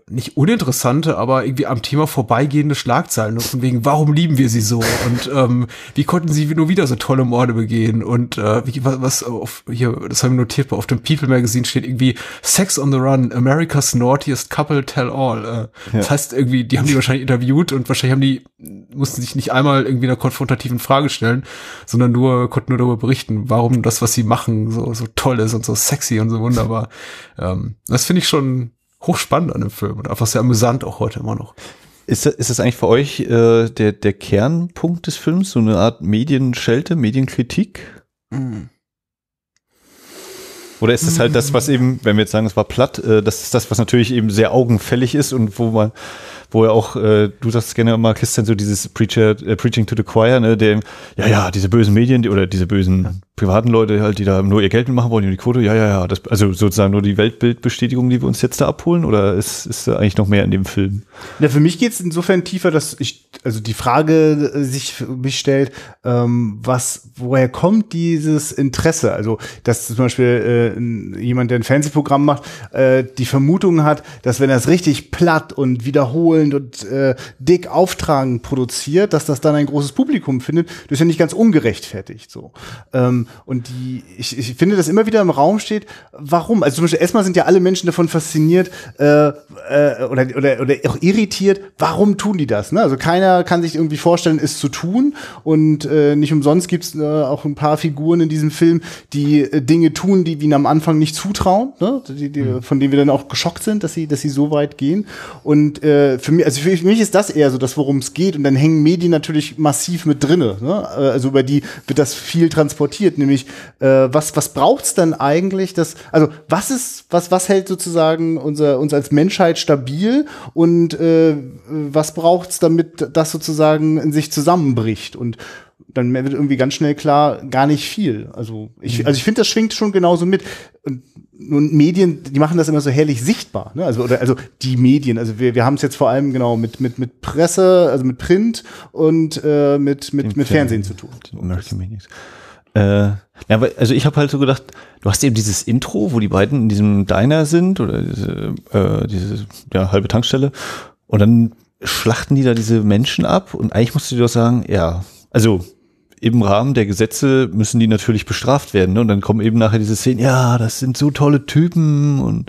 nicht uninteressante, aber irgendwie am Thema vorbeigehende Schlagzeilen und von wegen, warum lieben wir sie so und ähm, wie konnten sie nur wieder so tolle Morde begehen und äh, wie, was, was auf, hier, das haben wir notiert, auf dem People Magazine steht irgendwie Sex on the Run, America's Naughtiest Couple Tell All. Äh, ja. Das heißt irgendwie, die haben die wahrscheinlich interviewt und wahrscheinlich haben die, mussten sich nicht einmal irgendwie einer konfrontativen Frage stellen, sondern nur, konnten nur darüber berichten, warum das, was sie machen, so, so toll ist und so sexy und so wunderbar. Ähm, das finde ich schon hochspannend an dem Film und einfach sehr amüsant auch heute immer noch. Ist das, ist das eigentlich für euch äh, der, der Kernpunkt des Films, so eine Art Medienschelte, Medienkritik? Mm. Oder ist das halt das, was eben, wenn wir jetzt sagen, es war platt, äh, das ist das, was natürlich eben sehr augenfällig ist und wo man wo er auch, äh, du sagst gerne immer, Christian, so dieses Preacher, äh, Preaching to the Choir, ne, der, ja, ja, diese bösen Medien, die, oder diese bösen privaten Leute halt, die da nur ihr Geld mitmachen wollen, die Quote, ja, ja, ja, das, also sozusagen nur die Weltbildbestätigung, die wir uns jetzt da abholen, oder ist, ist da eigentlich noch mehr in dem Film? Na, für mich geht es insofern tiefer, dass ich, also die Frage äh, sich für mich stellt, ähm, was, woher kommt dieses Interesse? Also, dass zum Beispiel äh, jemand, der ein Fernsehprogramm macht, äh, die Vermutung hat, dass wenn er es richtig platt und wiederholend und äh, dick auftragend produziert, dass das dann ein großes Publikum findet, das ist ja nicht ganz ungerechtfertigt so. Ähm, und die, ich, ich finde, dass immer wieder im Raum steht, warum? Also zum Beispiel erstmal sind ja alle Menschen davon fasziniert äh, äh, oder, oder, oder auch irritiert, warum tun die das? Ne? Also keiner kann sich irgendwie vorstellen, es zu tun. Und äh, nicht umsonst gibt es äh, auch ein paar Figuren in diesem Film, die äh, Dinge tun, die wir ihnen am Anfang nicht zutrauen, ne? die, die, mhm. von denen wir dann auch geschockt sind, dass sie, dass sie so weit gehen. Und äh, für mich, also für mich ist das eher so das, worum es geht. Und dann hängen Medien natürlich massiv mit drinne. Ne? Äh, also über die wird das viel transportiert, nämlich äh, was was braucht's dann eigentlich? Das, also was ist was was hält sozusagen unser uns als Menschheit stabil und äh, was braucht's, damit das sozusagen in sich zusammenbricht und dann wird irgendwie ganz schnell klar, gar nicht viel. Also ich, mhm. also ich finde, das schwingt schon genauso mit. Und, und Medien, die machen das immer so herrlich sichtbar. Ne? Also, oder, also die Medien, also wir, wir haben es jetzt vor allem genau mit, mit, mit Presse, also mit Print und äh, mit, mit, mit Fernsehen zu tun. American. Äh, ja, also ich habe halt so gedacht, du hast eben dieses Intro, wo die beiden in diesem Diner sind oder diese, äh, diese ja, halbe Tankstelle und dann schlachten die da diese Menschen ab und eigentlich musst du dir doch sagen, ja, also im Rahmen der Gesetze müssen die natürlich bestraft werden. Ne? Und dann kommen eben nachher diese Szenen, ja, das sind so tolle Typen und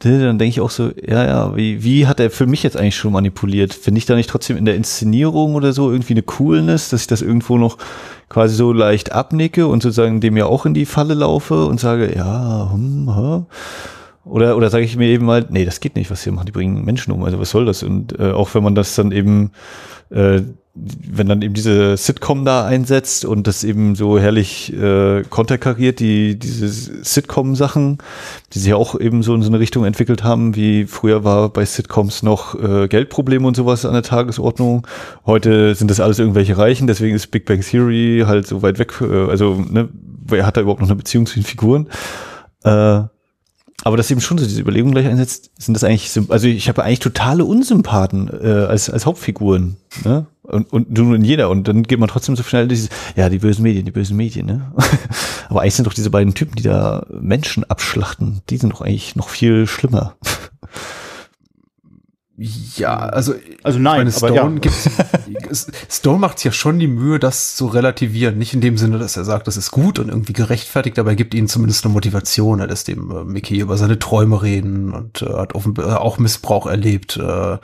dann denke ich auch so, ja, ja, wie, wie hat er für mich jetzt eigentlich schon manipuliert? Finde ich da nicht trotzdem in der Inszenierung oder so irgendwie eine Coolness, dass ich das irgendwo noch quasi so leicht abnicke und sozusagen dem ja auch in die Falle laufe und sage, ja, hm, ha. Oder, oder sage ich mir eben mal, nee, das geht nicht, was hier machen, die bringen Menschen um, also was soll das? Und äh, auch wenn man das dann eben äh, wenn dann eben diese Sitcom da einsetzt und das eben so herrlich äh, konterkariert, die diese Sitcom-Sachen, die sich auch eben so in so eine Richtung entwickelt haben, wie früher war bei Sitcoms noch äh, Geldprobleme und sowas an der Tagesordnung. Heute sind das alles irgendwelche Reichen, deswegen ist Big Bang Theory halt so weit weg, äh, also ne, wer hat da überhaupt noch eine Beziehung zu den Figuren? Äh, aber dass eben schon so diese Überlegung gleich einsetzt, sind das eigentlich, also ich habe eigentlich totale Unsympathen äh, als, als Hauptfiguren. Ne? Und, und nur in jeder. Und dann geht man trotzdem so schnell dieses, ja, die bösen Medien, die bösen Medien, ne? Aber eigentlich sind doch diese beiden Typen, die da Menschen abschlachten, die sind doch eigentlich noch viel schlimmer. Ja, also, also nein, meine, Stone, ja. gibt's, Stone macht ja schon die Mühe, das zu relativieren. Nicht in dem Sinne, dass er sagt, das ist gut und irgendwie gerechtfertigt, aber er gibt ihnen zumindest eine Motivation. Er lässt dem äh, Mickey über seine Träume reden und äh, hat offen, äh, auch Missbrauch erlebt. Äh,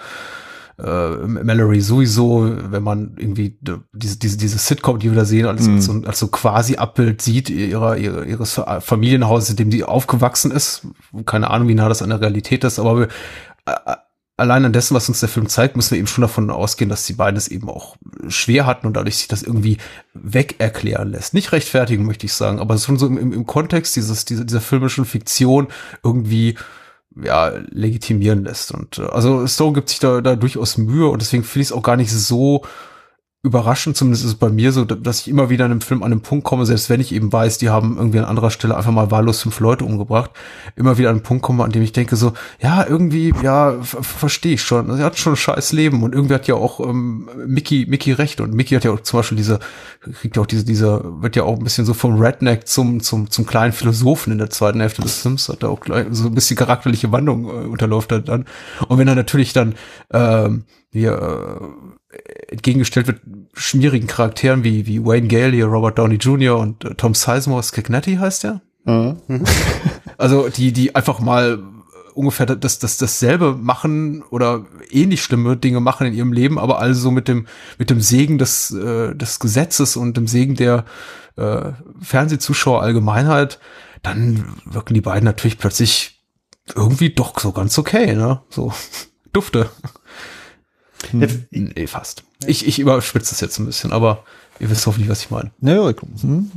äh, Mallory sowieso, wenn man irgendwie diese, diese, diese Sitcom, die wir da sehen, als, als, so, als so quasi Abbild sieht ihrer, ihrer, ihres Familienhauses, in dem sie aufgewachsen ist. Keine Ahnung, wie nah das an der Realität ist, aber wir, äh, allein an dessen, was uns der Film zeigt, müssen wir eben schon davon ausgehen, dass die beiden es eben auch schwer hatten und dadurch sich das irgendwie weg erklären lässt. Nicht rechtfertigen, möchte ich sagen, aber schon so im, im Kontext dieses, dieser, dieser filmischen Fiktion irgendwie ja, legitimieren lässt. Und äh, also Stone gibt sich da, da durchaus Mühe und deswegen finde ich es auch gar nicht so überraschend, zumindest ist es bei mir so, dass ich immer wieder in einem Film an den Punkt komme, selbst wenn ich eben weiß, die haben irgendwie an anderer Stelle einfach mal wahllos fünf Leute umgebracht, immer wieder an den Punkt komme, an dem ich denke so, ja, irgendwie, ja, verstehe ich schon. Sie hat schon ein scheiß Leben und irgendwie hat ja auch ähm, Mickey, Mickey recht und Mickey hat ja auch zum Beispiel diese, kriegt ja auch diese, dieser, wird ja auch ein bisschen so vom Redneck zum, zum, zum kleinen Philosophen in der zweiten Hälfte des Films, hat er auch gleich so ein bisschen charakterliche Wandlung äh, unterläuft er dann. Und wenn er natürlich dann, ähm, hier, äh, entgegengestellt wird schmierigen Charakteren wie, wie Wayne Gale, hier Robert Downey Jr. und äh, Tom Sizemore, Skagnetti heißt der. Mhm. also die, die einfach mal ungefähr das, das, dasselbe machen oder ähnlich schlimme Dinge machen in ihrem Leben, aber also mit dem, mit dem Segen des, äh, des Gesetzes und dem Segen der äh, Fernsehzuschauer Allgemeinheit, dann wirken die beiden natürlich plötzlich irgendwie doch so ganz okay, ne? So dufte. Hm. Nee, fast. Ich, ich überspitze das jetzt ein bisschen, aber Ihr wisst hoffentlich, was ich meine. Naja, hm.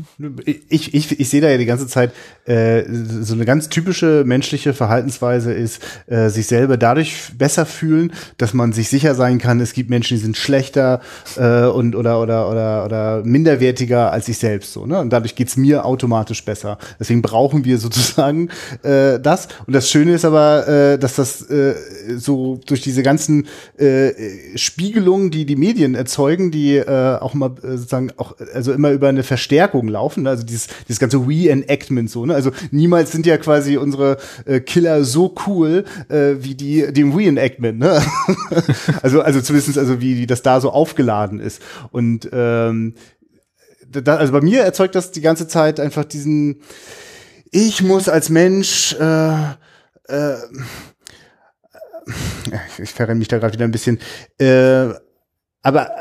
ich, ich, ich sehe da ja die ganze Zeit, äh, so eine ganz typische menschliche Verhaltensweise ist, äh, sich selber dadurch besser fühlen, dass man sich sicher sein kann, es gibt Menschen, die sind schlechter äh, und oder oder oder oder minderwertiger als ich selbst so. Ne? Und dadurch geht's mir automatisch besser. Deswegen brauchen wir sozusagen äh, das. Und das Schöne ist aber, äh, dass das äh, so durch diese ganzen äh, Spiegelungen, die die Medien erzeugen, die äh, auch mal äh, sozusagen auch, also immer über eine Verstärkung laufen, ne? also dieses, dieses ganze Reenactment so, ne? Also niemals sind ja quasi unsere äh, Killer so cool äh, wie die dem Reenactment, ne? also, also zumindest also wie, wie das da so aufgeladen ist. Und ähm, da, also bei mir erzeugt das die ganze Zeit einfach diesen, ich muss als Mensch äh, äh, ich verrenne mich da gerade wieder ein bisschen, äh, aber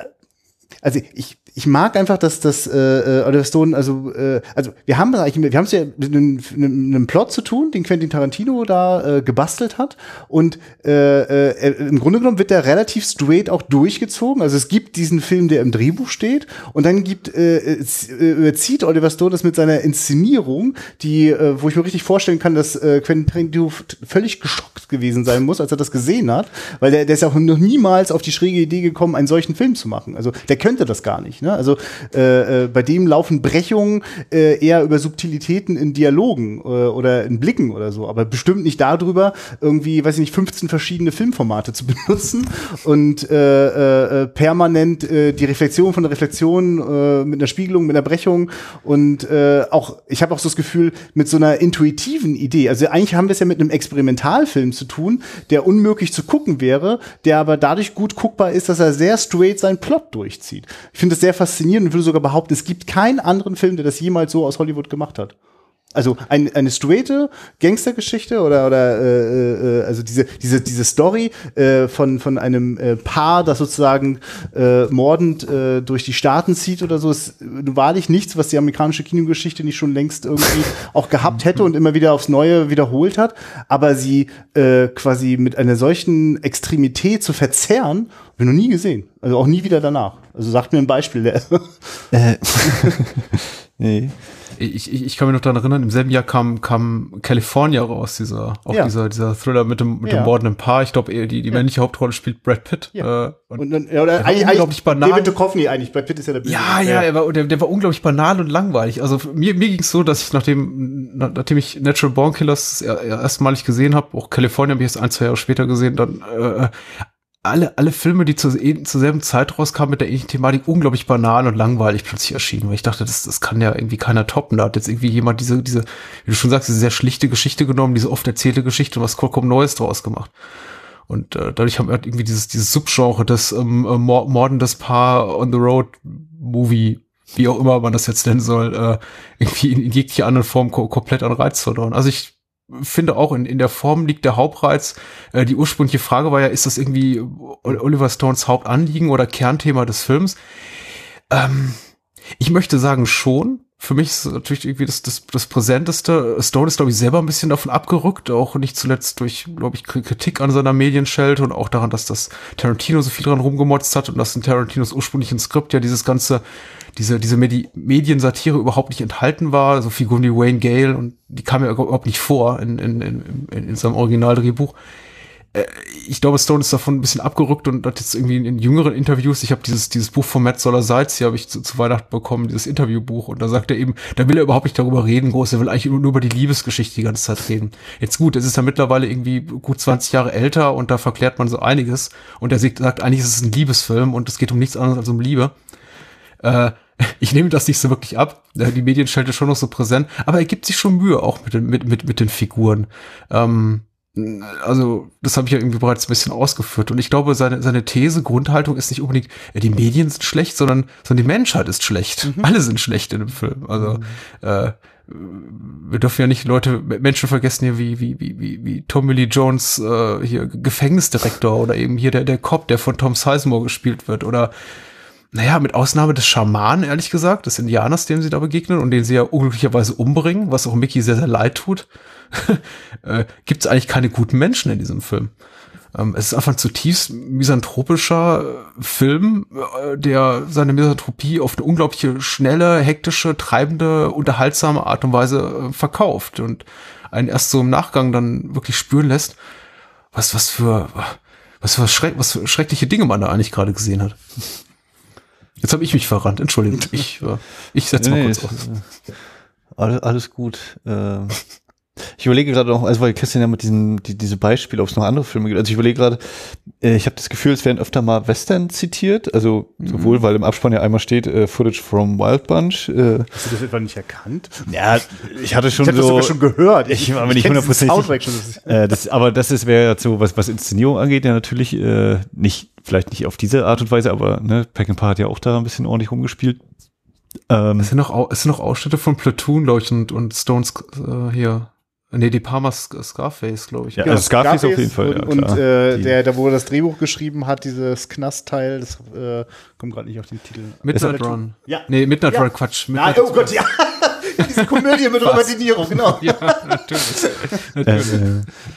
also ich, ich mag einfach, dass das äh, äh, Oliver Stone, also, äh, also wir haben eigentlich, wir haben es ja mit einem, einem Plot zu tun, den Quentin Tarantino da äh, gebastelt hat. Und äh, äh, im Grunde genommen wird der relativ straight auch durchgezogen. Also es gibt diesen Film, der im Drehbuch steht, und dann gibt äh, äh überzieht Oliver Stone das mit seiner Inszenierung, die, äh, wo ich mir richtig vorstellen kann, dass äh, Quentin Tarantino völlig geschockt gewesen sein muss, als er das gesehen hat, weil der, der ist ja auch noch niemals auf die schräge Idee gekommen, einen solchen Film zu machen. Also der könnte das gar nicht. Ne? Also äh, äh, bei dem laufen Brechungen äh, eher über Subtilitäten in Dialogen äh, oder in Blicken oder so, aber bestimmt nicht darüber, irgendwie, weiß ich nicht, 15 verschiedene Filmformate zu benutzen und äh, äh, permanent äh, die Reflexion von der Reflexion äh, mit einer Spiegelung, mit einer Brechung und äh, auch, ich habe auch so das Gefühl, mit so einer intuitiven Idee. Also eigentlich haben wir es ja mit einem Experimentalfilm zu tun, der unmöglich zu gucken wäre, der aber dadurch gut guckbar ist, dass er sehr straight seinen Plot durchzieht. Ich finde das sehr faszinierend und würde sogar behaupten, es gibt keinen anderen Film, der das jemals so aus Hollywood gemacht hat. Also ein, eine straighte Gangstergeschichte oder oder äh, äh, also diese diese diese Story äh, von von einem äh, Paar, das sozusagen äh, mordend äh, durch die Staaten zieht oder so, ist wahrlich nichts, was die amerikanische Kinogeschichte nicht schon längst irgendwie auch gehabt hätte und immer wieder aufs Neue wiederholt hat. Aber sie äh, quasi mit einer solchen Extremität zu verzerren, habe ich noch nie gesehen. Also auch nie wieder danach. Also sagt mir ein Beispiel. Der äh. nee ich, ich, ich kann mich noch daran erinnern, im selben Jahr kam, kam California raus, dieser, auch ja. dieser, dieser Thriller mit dem, mit ja. dem mordenden Paar. Ich glaube, die, die ja. männliche Hauptrolle spielt Brad Pitt. Ja. Äh, und, und, und, ja, oder eigentlich, unglaublich banal. David Duchovny eigentlich, Brad Pitt ist ja der Böse. Ja, ja, er war, der, der war unglaublich banal und langweilig. Also mir, mir ging es so, dass ich nachdem, nachdem ich Natural Born Killers erstmalig gesehen habe, auch California habe ich erst ein, zwei Jahre später gesehen, dann äh, alle, alle Filme, die zur, zur selben Zeit rauskamen mit der ähnlichen Thematik, unglaublich banal und langweilig plötzlich erschienen. Weil ich dachte, das, das kann ja irgendwie keiner toppen. Da hat jetzt irgendwie jemand diese, diese, wie du schon sagst, diese sehr schlichte Geschichte genommen, diese oft erzählte Geschichte und was vollkommen Neues draus gemacht. Und äh, dadurch haben wir halt irgendwie dieses, dieses Subgenre des ähm, äh, mordendes Paar on the Road Movie, wie auch immer man das jetzt nennen soll, äh, irgendwie in, in jeglicher anderen Form ko komplett an Reiz verloren. Also ich finde auch in, in der Form liegt der Hauptreiz. Äh, die ursprüngliche Frage war ja, ist das irgendwie Oliver Stones Hauptanliegen oder Kernthema des Films? Ähm, ich möchte sagen schon. Für mich ist natürlich irgendwie das, das, das Präsenteste. Stone ist, glaube ich, selber ein bisschen davon abgerückt, auch nicht zuletzt durch, glaube ich, Kritik an seiner Medienschelte und auch daran, dass das Tarantino so viel dran rumgemotzt hat und dass in Tarantinos ursprünglichen Skript ja dieses ganze diese, diese Medi Mediensatire überhaupt nicht enthalten war. So Figuren wie Wayne Gale und die kam ja überhaupt nicht vor in, in, in, in seinem Originaldrehbuch. Äh, ich glaube, Stone ist davon ein bisschen abgerückt und hat jetzt irgendwie in, in jüngeren Interviews, ich habe dieses, dieses Buch von Matt Soller Seitz, hier habe ich zu, zu, Weihnachten bekommen, dieses Interviewbuch, und da sagt er eben, da will er überhaupt nicht darüber reden, groß, er will eigentlich nur, nur über die Liebesgeschichte die ganze Zeit reden. Jetzt gut, es ist ja mittlerweile irgendwie gut 20 Jahre älter und da verklärt man so einiges und er sagt, eigentlich ist es ein Liebesfilm und es geht um nichts anderes als um Liebe. Äh, ich nehme das nicht so wirklich ab. Die Medienschelte schon noch so präsent, aber er gibt sich schon Mühe auch mit den, mit, mit, mit den Figuren. Ähm, also, das habe ich ja irgendwie bereits ein bisschen ausgeführt. Und ich glaube, seine, seine These, Grundhaltung ist nicht unbedingt, ja, die Medien sind schlecht, sondern, sondern die Menschheit ist schlecht. Mhm. Alle sind schlecht in dem Film. Also, mhm. äh, wir dürfen ja nicht Leute, Menschen vergessen hier wie, wie, wie, wie, wie Tommy Lee Jones, äh, hier Gefängnisdirektor oder eben hier der, der Cop, der von Tom Sizemore gespielt wird oder naja, mit Ausnahme des Schamanen, ehrlich gesagt, des Indianers, dem sie da begegnen und den sie ja unglücklicherweise umbringen, was auch Mickey sehr, sehr leid tut, äh, gibt es eigentlich keine guten Menschen in diesem Film. Ähm, es ist einfach ein zutiefst misanthropischer äh, Film, äh, der seine Misanthropie auf eine unglaubliche, schnelle, hektische, treibende, unterhaltsame Art und Weise äh, verkauft und einen erst so im Nachgang dann wirklich spüren lässt, was, was für, was für, schreck, was für schreckliche Dinge man da eigentlich gerade gesehen hat. Jetzt habe ich mich verrannt, Entschuldigung. Ich, äh, ich setze nee, mal kurz aus. Alles, alles gut. Ähm, ich überlege gerade noch, also weil Christian ja mit diesem, die, diese Beispiele, ob es noch andere Filme gibt. Also ich überlege gerade, äh, ich habe das Gefühl, es werden öfter mal Western zitiert. Also mhm. sowohl, weil im Abspann ja einmal steht, äh, Footage from Wild Bunch. Äh, Hast du das etwa nicht erkannt? Ja, ich hatte schon ich so. Ich habe das schon gehört. Ich war mir nicht hundertprozentig. Äh, das, aber das ist wäre so, was, was Inszenierung angeht, ja natürlich äh, nicht, vielleicht nicht auf diese Art und Weise, aber ne, Peckinpah hat ja auch da ein bisschen ordentlich rumgespielt. Ähm, es sind noch, es sind noch Ausschnitte von Platoon, glaube ich, und, und Stones äh, hier Nee, die Palmas Scarface, glaube ich. Ja, also Scarface, Scarface, auf jeden Fall. Und, ja, und äh, der, der, wo er das Drehbuch geschrieben hat, dieses Knastteil, das äh, kommt gerade nicht auf den Titel. Midnight Run. Ja. Nee, Midnight ja. Run, Quatsch. Midnight Nein, oh Gott, ja. Diese Komödie mit Robert De Niro, genau. ja, natürlich. natürlich.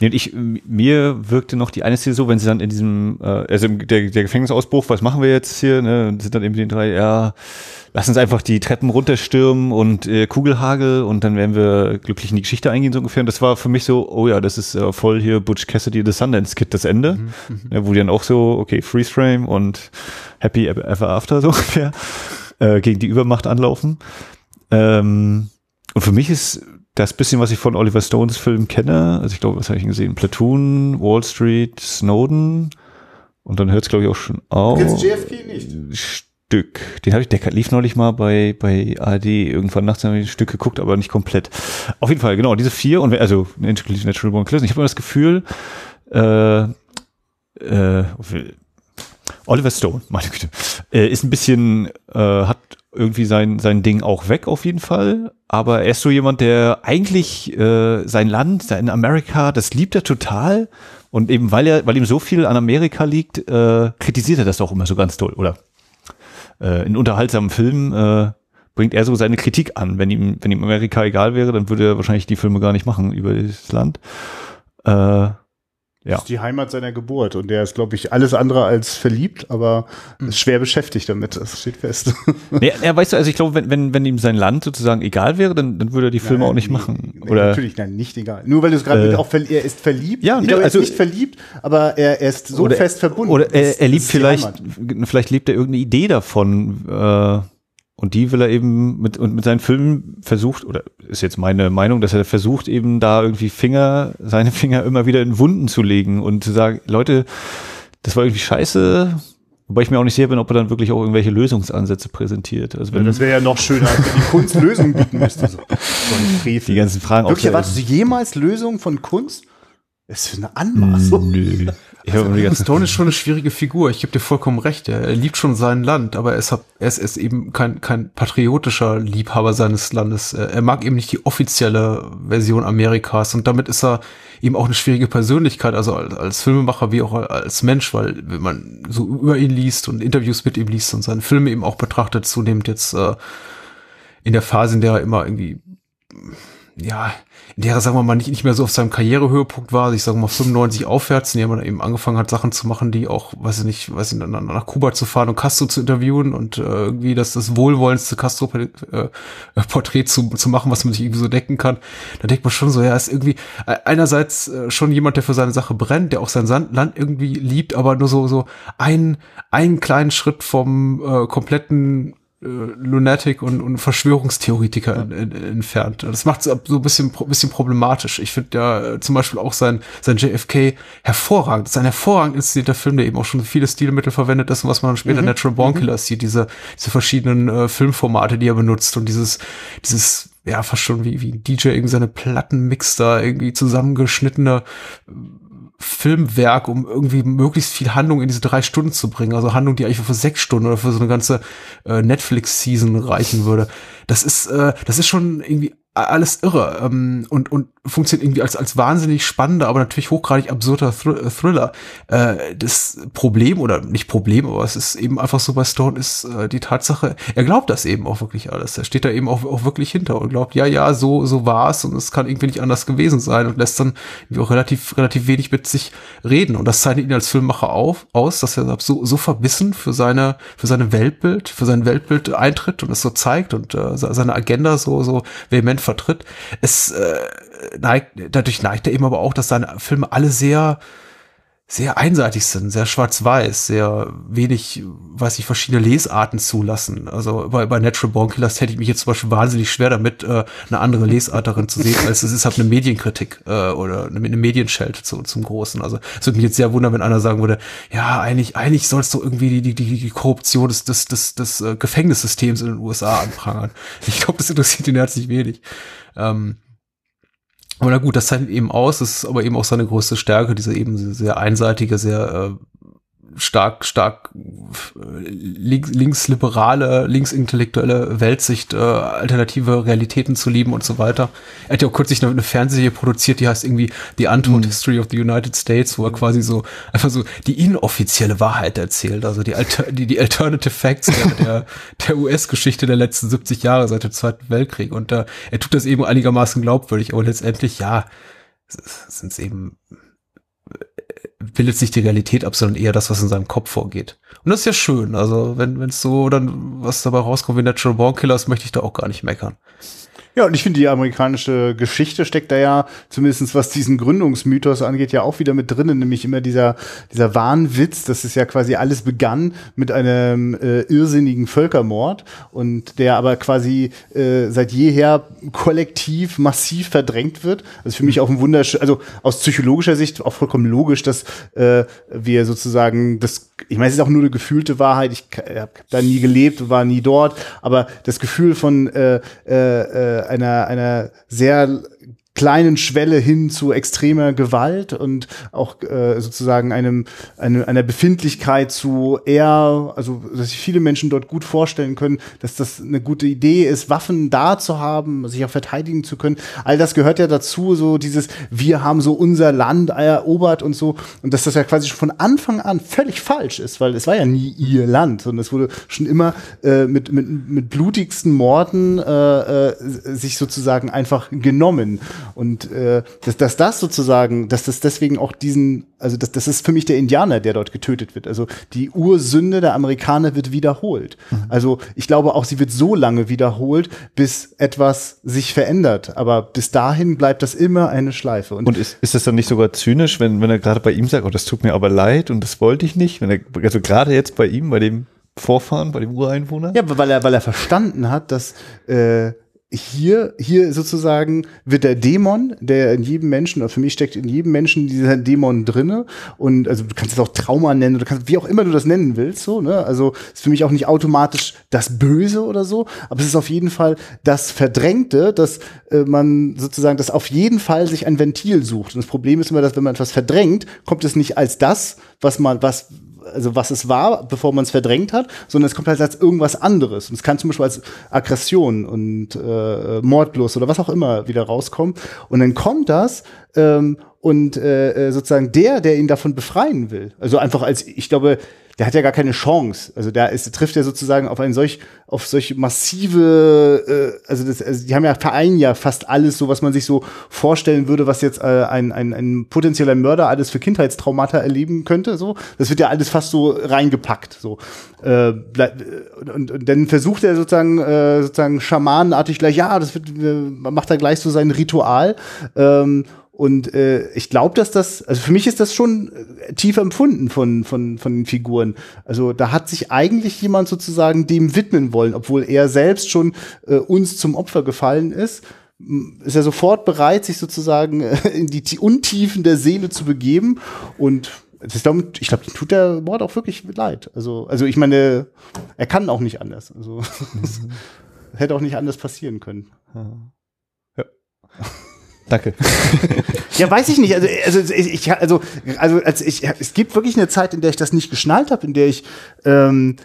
Äh, äh, ich, mir wirkte noch die eine Szene so, wenn sie dann in diesem, äh, also der, der Gefängnisausbruch, was machen wir jetzt hier, ne, sind dann eben die drei, ja, lass uns einfach die Treppen runterstürmen und äh, Kugelhagel und dann werden wir glücklich in die Geschichte eingehen, so ungefähr. Und das war für mich so, oh ja, das ist äh, voll hier Butch Cassidy The Sundance Kid, das Ende. Mhm, mhm. ja, wo die dann auch so, okay, Freeze Frame und Happy Ever After, so ungefähr, äh, gegen die Übermacht anlaufen. Ähm, und für mich ist das bisschen, was ich von Oliver Stones Film kenne, also ich glaube, was habe ich gesehen? Platoon, Wall Street, Snowden und dann hört es, glaube ich, auch schon auf. Jetzt JFK nicht. Stück. Den habe ich, der lief neulich mal bei, bei ARD. Irgendwann nachts habe ich ein Stück geguckt, aber nicht komplett. Auf jeden Fall, genau, diese vier und also Natural Born Killers. Ich habe immer das Gefühl, äh, äh, Oliver Stone, meine Güte, äh, ist ein bisschen, äh, hat irgendwie sein, sein Ding auch weg auf jeden Fall. Aber er ist so jemand, der eigentlich äh, sein Land, sein Amerika, das liebt er total. Und eben weil er, weil ihm so viel an Amerika liegt, äh, kritisiert er das auch immer so ganz toll, oder? äh, in unterhaltsamen Filmen äh, bringt er so seine Kritik an. Wenn ihm, wenn ihm Amerika egal wäre, dann würde er wahrscheinlich die Filme gar nicht machen über das Land. Äh, ja. Das ist die Heimat seiner Geburt und der ist, glaube ich, alles andere als verliebt, aber hm. ist schwer beschäftigt damit, das steht fest. Nee, er weißt du, also ich glaube, wenn, wenn, wenn ihm sein Land sozusagen egal wäre, dann, dann würde er die Filme nein, auch nicht nee, machen. Nee, Oder, natürlich, nein, nicht egal. Nur weil du es gerade äh, auch er ist verliebt. Ja, ich glaube, er also, ist nicht verliebt, aber er, er ist so fest verbunden. Oder er, er liebt vielleicht, vielleicht lebt er irgendeine Idee davon, äh, und die will er eben mit, und mit seinen Filmen versucht, oder ist jetzt meine Meinung, dass er versucht eben da irgendwie Finger, seine Finger immer wieder in Wunden zu legen und zu sagen, Leute, das war irgendwie scheiße, Wobei ich mir auch nicht sicher bin, ob er dann wirklich auch irgendwelche Lösungsansätze präsentiert. Also wenn, ja, das wäre ja noch schöner, wenn die Kunst Lösungen bieten müsste. So. so die ganzen Fragen. Wirklich, erwartest du jemals Lösungen von Kunst? Das ist eine Anmaßung. Nö. Ja, Stone ist schon eine schwierige Figur. Ich gebe dir vollkommen recht. Er, liebt schon sein Land, aber er ist, er ist, eben kein, kein patriotischer Liebhaber seines Landes. Er mag eben nicht die offizielle Version Amerikas und damit ist er eben auch eine schwierige Persönlichkeit, also als, als Filmemacher wie auch als Mensch, weil wenn man so über ihn liest und Interviews mit ihm liest und seine Filme eben auch betrachtet, zunehmend jetzt äh, in der Phase, in der er immer irgendwie ja, in der er, sagen wir mal, nicht, nicht mehr so auf seinem Karrierehöhepunkt war, ich sage mal 95 aufwärts, in dem er eben angefangen hat, Sachen zu machen, die auch, weiß ich nicht, weiß ich nicht, nach Kuba zu fahren und Castro zu interviewen und äh, irgendwie das, das wohlwollendste Castro-Porträt zu, zu machen, was man sich irgendwie so denken kann. Da denkt man schon so, ja, ist irgendwie äh, einerseits äh, schon jemand, der für seine Sache brennt, der auch sein Land irgendwie liebt, aber nur so, so ein, einen kleinen Schritt vom äh, kompletten äh, Lunatic und, und Verschwörungstheoretiker ja. in, in, entfernt. Das macht es so ein bisschen, bisschen problematisch. Ich finde ja äh, zum Beispiel auch sein, sein JFK hervorragend. Das ist ein hervorragend inszenierter Film, der eben auch schon viele Stilmittel verwendet, das, was man später mhm. Natural Born mhm. Killers sieht, diese, diese verschiedenen äh, Filmformate, die er benutzt und dieses, dieses, ja, fast schon wie, wie ein DJ irgendwie seine Plattenmix da irgendwie zusammengeschnittene Filmwerk, um irgendwie möglichst viel Handlung in diese drei Stunden zu bringen. Also Handlung, die eigentlich für sechs Stunden oder für so eine ganze äh, Netflix-Season reichen würde. Das ist, äh, das ist schon irgendwie alles irre ähm, und, und funktioniert irgendwie als, als wahnsinnig spannender, aber natürlich hochgradig absurder Thr Thriller. Äh, das Problem, oder nicht Problem, aber es ist eben einfach so bei Stone, ist äh, die Tatsache, er glaubt das eben auch wirklich alles. Er steht da eben auch, auch wirklich hinter und glaubt, ja, ja, so, so war's und es kann irgendwie nicht anders gewesen sein und lässt dann irgendwie auch relativ, relativ wenig mit sich reden. Und das zeichnet ihn als Filmmacher auf, aus, dass er so, so verbissen für seine, für seine Weltbild, für sein Weltbild eintritt und es so zeigt und äh, seine Agenda so, so vehement vertritt. Es äh, neigt, dadurch neigt er eben aber auch, dass seine Filme alle sehr sehr einseitig sind, sehr schwarz-weiß, sehr wenig, weiß ich, verschiedene Lesarten zulassen. Also bei, bei Natural Born Killers hätte ich mich jetzt zum Beispiel wahnsinnig schwer damit, äh, eine andere Lesart darin zu sehen, als es ist halt eine Medienkritik äh, oder eine, eine Medienscheld zu, zum Großen. Also es würde mich jetzt sehr wundern, wenn einer sagen würde, ja, eigentlich, eigentlich sollst du irgendwie die, die, die Korruption des, des, des, des äh, Gefängnissystems in den USA anprangern. Ich glaube, das interessiert ihn herzlich wenig. Ähm, aber na gut, das zeichnet eben aus, das ist aber eben auch seine größte Stärke, diese eben sehr einseitige, sehr, äh, stark, stark links, linksliberale, linksintellektuelle Weltsicht, äh, alternative Realitäten zu lieben und so weiter. Er hat ja auch kürzlich eine, eine Fernsehserie produziert, die heißt irgendwie The Untold mhm. History of the United States, wo er quasi so einfach so die inoffizielle Wahrheit erzählt, also die, Alter, die, die Alternative Facts der, der, der US-Geschichte der letzten 70 Jahre seit dem Zweiten Weltkrieg. Und äh, er tut das eben einigermaßen glaubwürdig, aber letztendlich, ja, sind es eben bildet sich die Realität ab, sondern eher das, was in seinem Kopf vorgeht. Und das ist ja schön. Also wenn es so dann was dabei rauskommt wie Natural Born Killers, möchte ich da auch gar nicht meckern. Ja, und ich finde, die amerikanische Geschichte steckt da ja, zumindestens was diesen Gründungsmythos angeht, ja auch wieder mit drinnen, nämlich immer dieser, dieser Wahnwitz, dass es ja quasi alles begann mit einem äh, irrsinnigen Völkermord und der aber quasi äh, seit jeher kollektiv massiv verdrängt wird. Das ist für mich auch ein wunderschön, also aus psychologischer Sicht auch vollkommen logisch, dass äh, wir sozusagen das, ich meine, es ist auch nur eine gefühlte Wahrheit, ich habe da nie gelebt, war nie dort, aber das Gefühl von äh, äh, äh einer, einer sehr kleinen Schwelle hin zu extremer Gewalt und auch äh, sozusagen einem, eine, einer Befindlichkeit zu eher, also dass sich viele Menschen dort gut vorstellen können, dass das eine gute Idee ist, Waffen da zu haben, sich auch verteidigen zu können. All das gehört ja dazu, so dieses, wir haben so unser Land erobert und so und dass das ja quasi schon von Anfang an völlig falsch ist, weil es war ja nie ihr Land, sondern es wurde schon immer äh, mit, mit, mit blutigsten Morden äh, äh, sich sozusagen einfach genommen. Und äh, dass, dass das sozusagen, dass das deswegen auch diesen, also das, das ist für mich der Indianer, der dort getötet wird. Also die Ursünde der Amerikaner wird wiederholt. Mhm. Also ich glaube auch, sie wird so lange wiederholt, bis etwas sich verändert. Aber bis dahin bleibt das immer eine Schleife. Und, und ist, ist das dann nicht sogar zynisch, wenn, wenn er gerade bei ihm sagt, oh, das tut mir aber leid und das wollte ich nicht? Wenn er, also gerade jetzt bei ihm, bei dem Vorfahren, bei dem Ureinwohner? Ja, weil er, weil er verstanden hat, dass äh, hier, hier sozusagen wird der Dämon, der in jedem Menschen, oder für mich steckt in jedem Menschen dieser Dämon drinne. Und also du kannst es auch Trauma nennen, oder kannst, wie auch immer du das nennen willst, so, ne? Also ist für mich auch nicht automatisch das Böse oder so, aber es ist auf jeden Fall das Verdrängte, dass äh, man sozusagen, dass auf jeden Fall sich ein Ventil sucht. Und das Problem ist immer, dass wenn man etwas verdrängt, kommt es nicht als das, was man, was, also was es war, bevor man es verdrängt hat, sondern es kommt halt als irgendwas anderes. Und es kann zum Beispiel als Aggression und äh, Mordlust oder was auch immer wieder rauskommen. Und dann kommt das ähm, und äh, äh sozusagen der, der ihn davon befreien will. Also einfach als, ich glaube, der hat ja gar keine Chance. Also da ist, trifft er sozusagen auf ein solch, auf solch massive, äh, also, das, also die haben ja vereinen ja fast alles, so was man sich so vorstellen würde, was jetzt äh, ein, ein, ein potenzieller Mörder alles für Kindheitstraumata erleben könnte. So, das wird ja alles fast so reingepackt. So äh, und, und dann versucht er sozusagen äh, sozusagen schamanenartig gleich, ja, das wird, macht er gleich so sein Ritual. Ähm, und äh, ich glaube, dass das, also für mich ist das schon äh, tief empfunden von, von, von den Figuren. Also da hat sich eigentlich jemand sozusagen dem widmen wollen, obwohl er selbst schon äh, uns zum Opfer gefallen ist ist er sofort bereit, sich sozusagen äh, in die Untiefen der Seele zu begeben. Und ich glaube, ich glaub, tut der Mord auch wirklich leid. Also, also ich meine, er kann auch nicht anders. Also mhm. hätte auch nicht anders passieren können. Ja. Danke. ja, weiß ich nicht. Also, also, ich, also, also als ich, es gibt wirklich eine Zeit, in der ich das nicht geschnallt habe, in der ich ähm,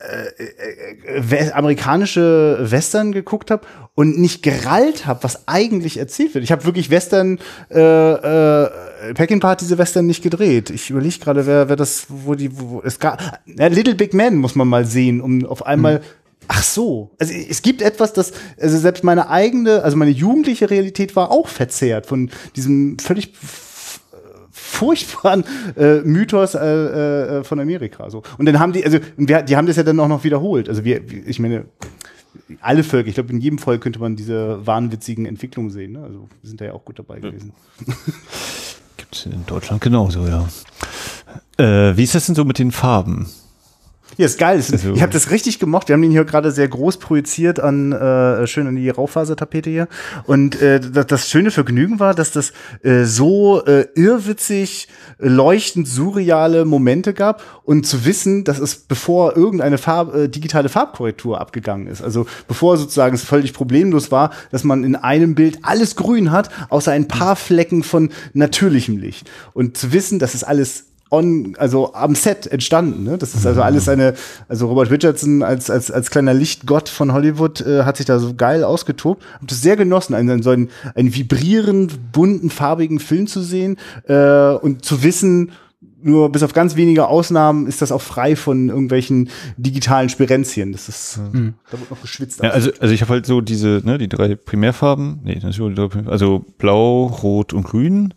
äh, äh, amerikanische Western geguckt habe und nicht gerallt habe, was eigentlich erzählt wird. Ich habe wirklich Western, äh, äh, Peckinpah hat diese Western nicht gedreht. Ich überlege gerade, wer, wer das, wo die, wo, es gab, ja, Little Big Man muss man mal sehen, um auf einmal hm Ach so. Also es gibt etwas, das, also selbst meine eigene, also meine jugendliche Realität war auch verzerrt von diesem völlig furchtbaren äh, Mythos äh, äh, von Amerika. So. Und dann haben die, also wir, die haben das ja dann auch noch wiederholt. Also wir, ich meine, alle Völker, ich glaube, in jedem Volk könnte man diese wahnwitzigen Entwicklungen sehen. Ne? Also wir sind da ja auch gut dabei gewesen. Gibt es in Deutschland genauso, ja. Äh, wie ist das denn so mit den Farben? Ja, ist geil. Also, ich habe das richtig gemocht. Wir haben den hier gerade sehr groß projiziert an äh, schön an die Raufasertapete hier. Und äh, das, das schöne Vergnügen war, dass das äh, so äh, irrwitzig, leuchtend surreale Momente gab und zu wissen, dass es bevor irgendeine Farb, äh, digitale Farbkorrektur abgegangen ist, also bevor sozusagen es völlig problemlos war, dass man in einem Bild alles grün hat, außer ein paar Flecken von natürlichem Licht. Und zu wissen, dass es alles on, also am Set entstanden. Ne? Das ist also alles eine, also Robert Richardson als, als, als kleiner Lichtgott von Hollywood äh, hat sich da so geil ausgetobt. Hab das sehr genossen, einen, so einen, einen vibrierend, bunten, farbigen Film zu sehen äh, und zu wissen, nur bis auf ganz wenige Ausnahmen ist das auch frei von irgendwelchen digitalen Spirenzien. Das ist, mhm. da wird noch geschwitzt. Ja, also, also ich habe halt so diese, ne, die drei Primärfarben, nee, also blau, rot und grün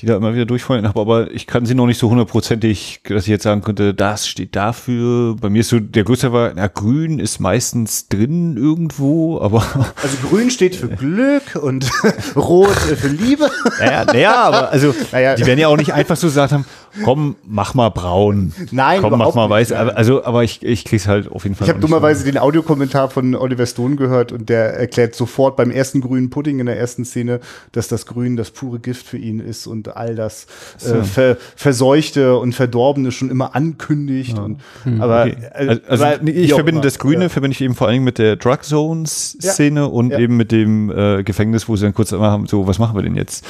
die da immer wieder durchfallen habe, aber ich kann sie noch nicht so hundertprozentig, dass ich jetzt sagen könnte, das steht dafür. Bei mir ist so, der größte war, na, grün ist meistens drin irgendwo, aber. Also grün steht für Glück und rot für Liebe. Naja, naja aber also, naja. die werden ja auch nicht einfach so gesagt haben, komm, mach mal braun. Nein, komm, mach mal weiß. Aber, also, aber ich, ich krieg's halt auf jeden Fall. Ich habe dummerweise den Audiokommentar von Oliver Stone gehört und der erklärt sofort beim ersten grünen Pudding in der ersten Szene, dass das Grün das pure Gift für ihn ist und all das so. äh, Ver Verseuchte und Verdorbene schon immer ankündigt. Ja. Und, hm, aber okay. also, also aber, ich verbinde das Grüne, ja. verbinde ich eben vor allem mit der Drug Zones Szene ja. und eben mit dem äh, Gefängnis, wo sie dann kurz immer haben, so, was machen wir denn jetzt?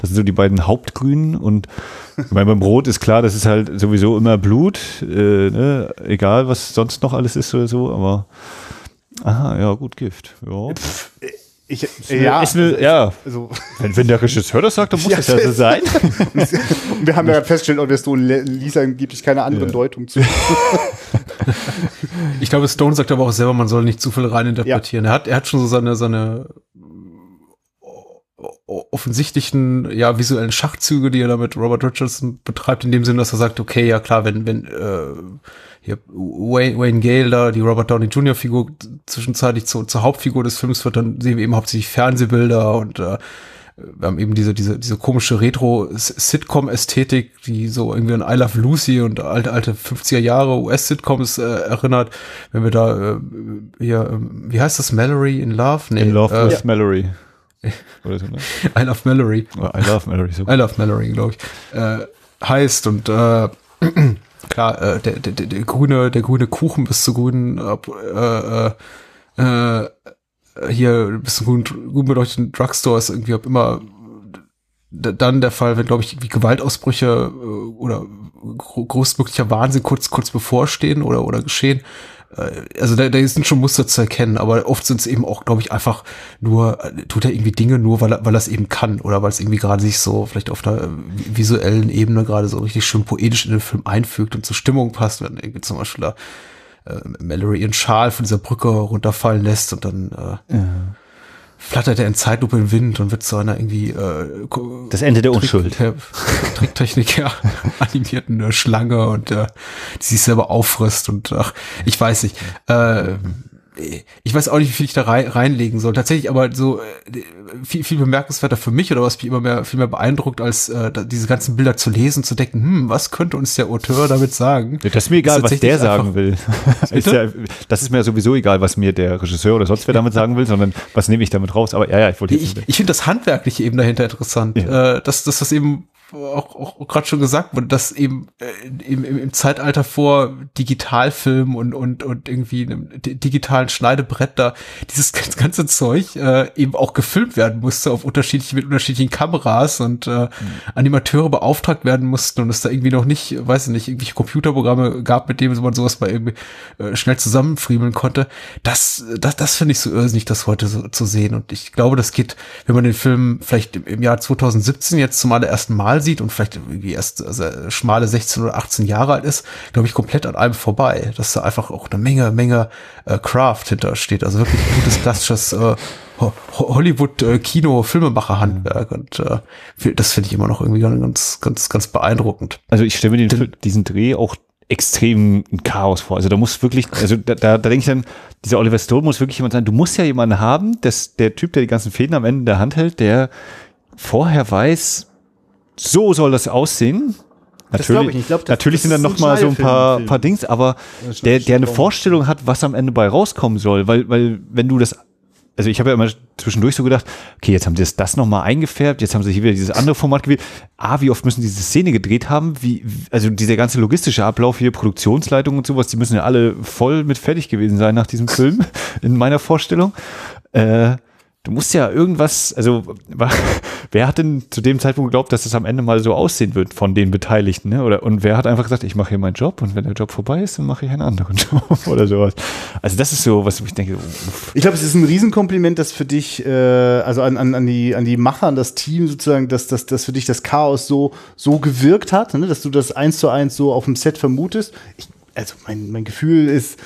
Das sind so die beiden Hauptgrünen und ich meine, beim Brot ist klar, das ist halt sowieso immer Blut, äh, ne? egal was sonst noch alles ist oder so, aber aha, ja, gut, Gift. Ja. Ich, ja, ist eine, ja. Also, wenn, wenn der Regisseur das sagt, dann muss ja, das ja so sein. Wir haben ja festgestellt, ob wir Stone ließ angeblich keine andere ja. Deutung zu. ich glaube, Stone sagt aber auch selber, man soll nicht zu viel reininterpretieren. Ja. Er hat, er hat schon so seine, seine offensichtlichen, ja, visuellen Schachzüge, die er da mit Robert Richardson betreibt, in dem Sinne, dass er sagt, okay, ja klar, wenn, wenn äh, hier Wayne, Wayne Gale da, die Robert Downey Jr. Figur zwischenzeitlich zu, zur Hauptfigur des Films wird, dann sehen wir eben hauptsächlich Fernsehbilder und äh, wir haben eben diese, diese, diese komische Retro-Sitcom-Ästhetik, die so irgendwie an I Love Lucy und alte, alte 50er Jahre US-Sitcoms äh, erinnert. Wenn wir da äh, hier, äh, wie heißt das, Mallory in Love? Nee, in Love äh, with Mallory. Oder so, ne? I Love Mallory. Oh, I Love Mallory, so. I Love Mallory, glaube ich. Äh, heißt und äh, klar, äh, der, der, der, der grüne, der grüne Kuchen bis zu grünen äh, äh, äh, hier bis zu grün, grün beleuchteten Drugstores irgendwie ob immer dann der Fall, wenn, glaube ich, wie Gewaltausbrüche äh, oder großmöglicher Wahnsinn kurz, kurz bevorstehen oder, oder geschehen, also da, da sind schon Muster zu erkennen, aber oft sind es eben auch, glaube ich, einfach nur, äh, tut er irgendwie Dinge nur, weil er, weil er es eben kann oder weil es irgendwie gerade sich so vielleicht auf einer äh, visuellen Ebene gerade so richtig schön poetisch in den Film einfügt und zur Stimmung passt, wenn irgendwie zum Beispiel da äh, Mallory ihren Schal von dieser Brücke runterfallen lässt und dann äh, ja flattert er in Zeitlupe im Wind und wird zu einer irgendwie äh, das Ende der Unschuld. Der Tricktechnik ja animierten äh, Schlange und äh, die sich selber auffrisst und ach, ich weiß nicht. Äh, ich weiß auch nicht, wie viel ich da rein, reinlegen soll. Tatsächlich aber so äh, viel, viel bemerkenswerter für mich oder was mich immer mehr, viel mehr beeindruckt, als äh, diese ganzen Bilder zu lesen, zu denken, hm, was könnte uns der Auteur damit sagen? Das ist mir egal, ist was der sagen will. ist ja, das ist mir sowieso egal, was mir der Regisseur oder sonst wer damit sagen will, sondern was nehme ich damit raus. Aber ja, ja, ich wollte Ich, ich finde das Handwerkliche eben dahinter interessant, ja. äh, dass, dass das eben auch, auch gerade schon gesagt wurde, dass eben äh, im, im, im Zeitalter vor Digitalfilm und, und, und irgendwie einem digitalen Schneidebrett da dieses ganze Zeug äh, eben auch gefilmt werden musste auf unterschiedliche, mit unterschiedlichen Kameras und äh, mhm. Animateure beauftragt werden mussten und es da irgendwie noch nicht, weiß ich nicht, irgendwelche Computerprogramme gab, mit denen man sowas mal irgendwie äh, schnell zusammenfriemeln konnte. Das, das, das finde ich so irrsinnig, das heute so zu sehen. Und ich glaube, das geht, wenn man den Film vielleicht im, im Jahr 2017 jetzt zum allerersten Mal Mal sieht und vielleicht irgendwie erst also schmale 16 oder 18 Jahre alt ist, glaube ich, komplett an einem vorbei. Dass da einfach auch eine Menge, Menge äh, Craft hintersteht. Also wirklich gutes, klassisches äh, Hollywood-Kino-Filmemacher-Handwerk. Und äh, das finde ich immer noch irgendwie ganz, ganz, ganz beeindruckend. Also ich stelle mir den, diesen Dreh auch extrem ein Chaos vor. Also da muss wirklich, also da, da, da denke ich dann, dieser Oliver Stone muss wirklich jemand sein, du musst ja jemanden haben, dass der Typ, der die ganzen Fäden am Ende in der Hand hält, der vorher weiß, so soll das aussehen. Natürlich, ich glaub, das, natürlich sind dann noch mal so ein paar, paar Dings, aber der, der eine Vorstellung hat, was am Ende bei rauskommen soll, weil, weil wenn du das, also ich habe ja immer zwischendurch so gedacht, okay, jetzt haben sie das, das nochmal eingefärbt, jetzt haben sie hier wieder dieses andere Format gewählt. Ah, wie oft müssen diese Szene gedreht haben? Wie, also dieser ganze logistische Ablauf hier, Produktionsleitung und sowas, die müssen ja alle voll mit fertig gewesen sein nach diesem Film, in meiner Vorstellung. Äh, du musst ja irgendwas, also wer hat denn zu dem Zeitpunkt geglaubt, dass es am Ende mal so aussehen wird von den Beteiligten, ne? Oder und wer hat einfach gesagt, ich mache hier meinen Job und wenn der Job vorbei ist, dann mache ich einen anderen Job oder sowas. Also das ist so, was ich denke. Uff. Ich glaube, es ist ein Riesenkompliment, dass für dich, äh, also an, an, an die an die Macher, an das Team sozusagen, dass, dass, dass für dich das Chaos so so gewirkt hat, ne? dass du das eins zu eins so auf dem Set vermutest. Ich also mein, mein Gefühl ist,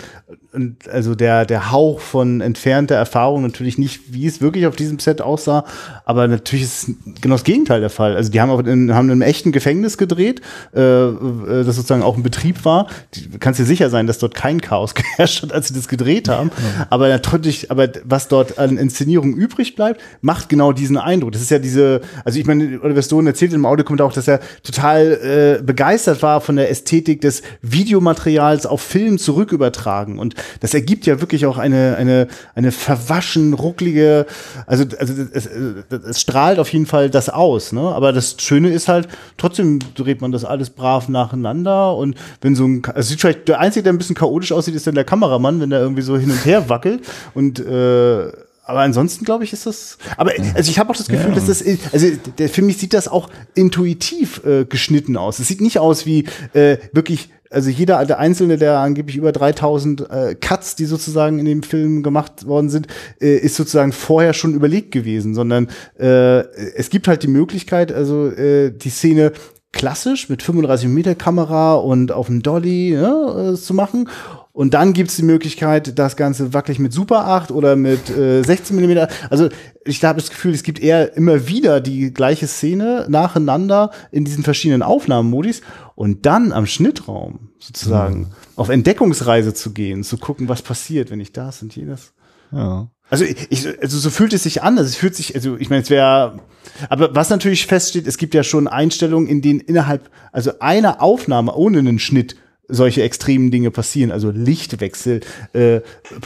und also der, der Hauch von entfernter Erfahrung natürlich nicht, wie es wirklich auf diesem Set aussah, aber natürlich ist genau das Gegenteil der Fall. Also die haben auch in, haben in einem echten Gefängnis gedreht, äh, äh das sozusagen auch ein Betrieb war. Du kannst dir sicher sein, dass dort kein Chaos geherrscht hat, als sie das gedreht haben. Ja. Aber natürlich, aber was dort an Inszenierung übrig bleibt, macht genau diesen Eindruck. Das ist ja diese, also ich meine, Oliver Stone erzählt im Audiokommentar auch, dass er total äh, begeistert war von der Ästhetik des Videomaterials auf Film zurückübertragen. Und das ergibt ja wirklich auch eine, eine, eine verwaschen, rucklige, also, also es, es strahlt auf jeden Fall das aus, ne? Aber das Schöne ist halt, trotzdem dreht man das alles brav nacheinander und wenn so ein, es sieht vielleicht, der Einzige, der ein bisschen chaotisch aussieht, ist dann der Kameramann, wenn der irgendwie so hin und her wackelt und äh, aber ansonsten glaube ich, ist das. Aber also ich habe auch das Gefühl, ja. dass das. Also der, für mich sieht das auch intuitiv äh, geschnitten aus. Es sieht nicht aus wie äh, wirklich also jeder der einzelne der angeblich über 3000 äh, Cuts, die sozusagen in dem Film gemacht worden sind, äh, ist sozusagen vorher schon überlegt gewesen, sondern äh, es gibt halt die Möglichkeit, also äh, die Szene klassisch mit 35 Meter Kamera und auf dem Dolly ja, äh, zu machen und dann gibt's die Möglichkeit, das Ganze wackelig mit Super 8 oder mit äh, 16 mm. Also ich habe das Gefühl, es gibt eher immer wieder die gleiche Szene nacheinander in diesen verschiedenen Aufnahmenmodis und dann am Schnittraum sozusagen mhm. auf Entdeckungsreise zu gehen, zu gucken, was passiert, wenn ich das und jenes. Ja. Also ich, also so fühlt es sich an. Also es fühlt sich, also ich meine, es wäre, aber was natürlich feststeht, es gibt ja schon Einstellungen, in denen innerhalb, also einer Aufnahme ohne einen Schnitt solche extremen Dinge passieren, also Lichtwechsel, äh,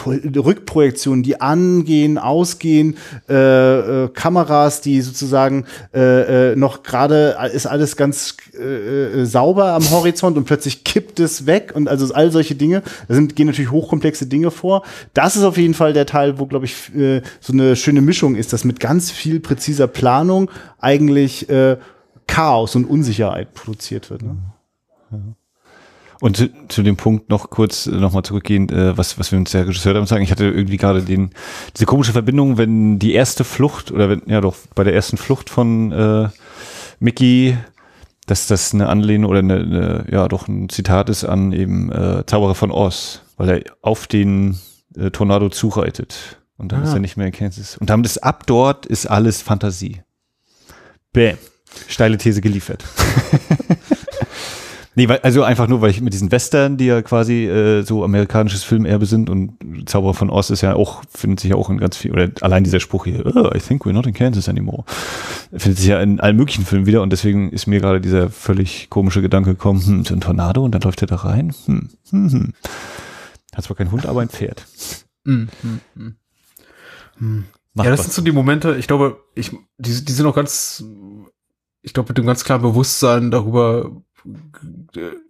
Rückprojektionen, die angehen, ausgehen, äh, äh, Kameras, die sozusagen äh, äh, noch gerade ist alles ganz äh, äh, sauber am Horizont und plötzlich kippt es weg und also all solche Dinge, da sind gehen natürlich hochkomplexe Dinge vor. Das ist auf jeden Fall der Teil, wo glaube ich äh, so eine schöne Mischung ist, dass mit ganz viel präziser Planung eigentlich äh, Chaos und Unsicherheit produziert wird. Ne? Ja. Und zu, zu, dem Punkt noch kurz äh, nochmal zurückgehen, äh, was, was wir uns der Regisseur damit sagen. Ich hatte irgendwie gerade den, diese komische Verbindung, wenn die erste Flucht oder wenn, ja doch, bei der ersten Flucht von äh, Mickey, dass das eine Anlehnung oder eine, eine, ja doch ein Zitat ist an eben äh, Zauberer von Oz, weil er auf den äh, Tornado zureitet. Und dann ah. ist er nicht mehr in Kansas. Und damit ist ab dort ist alles Fantasie. Bäm. Steile These geliefert. Nee, weil, also einfach nur, weil ich mit diesen Western, die ja quasi äh, so amerikanisches Filmerbe sind und Zauberer von Oz ist ja auch, findet sich ja auch in ganz viel, oder allein dieser Spruch hier, oh, I think we're not in Kansas anymore, findet sich ja in allen möglichen Filmen wieder und deswegen ist mir gerade dieser völlig komische Gedanke gekommen, hm, so ein Tornado und dann läuft er da rein, hm, hm, hm. Hat zwar kein Hund, aber ein Pferd. Mm, mm, mm. Hm. Ja, das sind so die Momente, ich glaube, ich, die, die sind auch ganz, ich glaube, mit dem ganz klaren Bewusstsein darüber,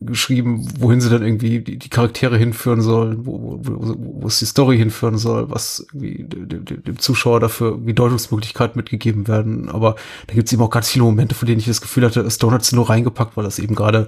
geschrieben, wohin sie dann irgendwie die, die Charaktere hinführen sollen, wo, wo, wo es die Story hinführen soll, was irgendwie dem, dem, dem Zuschauer dafür wie Deutungsmöglichkeiten mitgegeben werden. Aber da gibt es eben auch ganz viele Momente, von denen ich das Gefühl hatte, Stone hat sie nur reingepackt, weil das eben gerade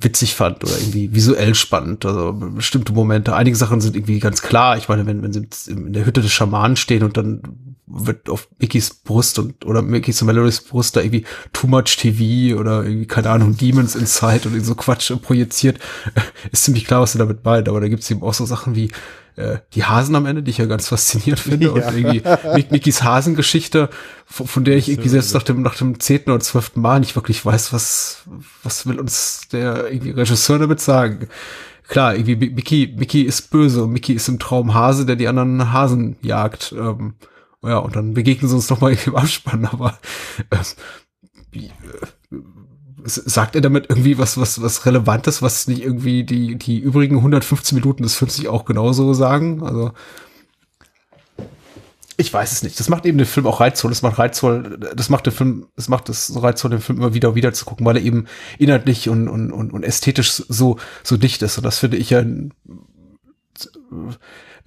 witzig fand oder irgendwie visuell spannend. Also bestimmte Momente. Einige Sachen sind irgendwie ganz klar. Ich meine, wenn, wenn sie in der Hütte des Schamanen stehen und dann wird auf Mickeys Brust und oder Mickeys und Melodies Brust da irgendwie Too Much TV oder irgendwie, keine Ahnung, Demons Inside oder so Quatsch projiziert, ist ziemlich klar, was sie damit meint. Aber da gibt's eben auch so Sachen wie äh, die Hasen am Ende, die ich ja ganz faszinierend finde. Ja. Und irgendwie Mickys Hasengeschichte, von, von der ich irgendwie selbst nach dem, nach dem zehnten oder zwölften Mal nicht wirklich weiß, was, was will uns der irgendwie Regisseur damit sagen. Klar, irgendwie Mickey, Mickey ist böse und Mickey ist im Traum Hase, der die anderen Hasen jagt. Ähm, ja, und dann begegnen sie uns noch mal im Abspann, aber äh, wie, äh, sagt er damit irgendwie was, was, was Relevantes, was nicht irgendwie die, die übrigen 115 Minuten des Films nicht auch genauso sagen? Also, ich weiß es nicht. Das macht eben den Film auch reizvoll. Das macht reizvoll, das macht den Film, das macht es so reizvoll, den Film immer wieder wieder zu gucken, weil er eben inhaltlich und, und, und, und ästhetisch so, so dicht ist. Und das finde ich ja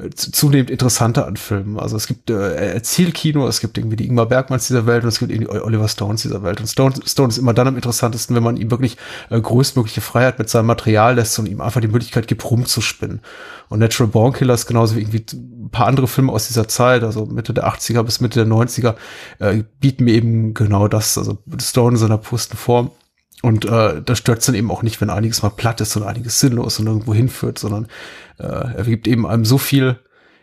zunehmend interessanter an Filmen. Also es gibt äh, Erzählkino, es gibt irgendwie die Ingmar Bergmanns dieser Welt und es gibt irgendwie Oliver Stones dieser Welt. Und Stone, Stone ist immer dann am interessantesten, wenn man ihm wirklich äh, größtmögliche Freiheit mit seinem Material lässt und ihm einfach die Möglichkeit gibt, rumzuspinnen. Und Natural Born Killers, genauso wie irgendwie ein paar andere Filme aus dieser Zeit, also Mitte der 80er bis Mitte der 90er, äh, bieten mir eben genau das, also Stone in seiner pusten Form. Und äh, das stört dann eben auch nicht, wenn einiges mal platt ist und einiges sinnlos und irgendwo hinführt, sondern äh, er gibt eben einem so viel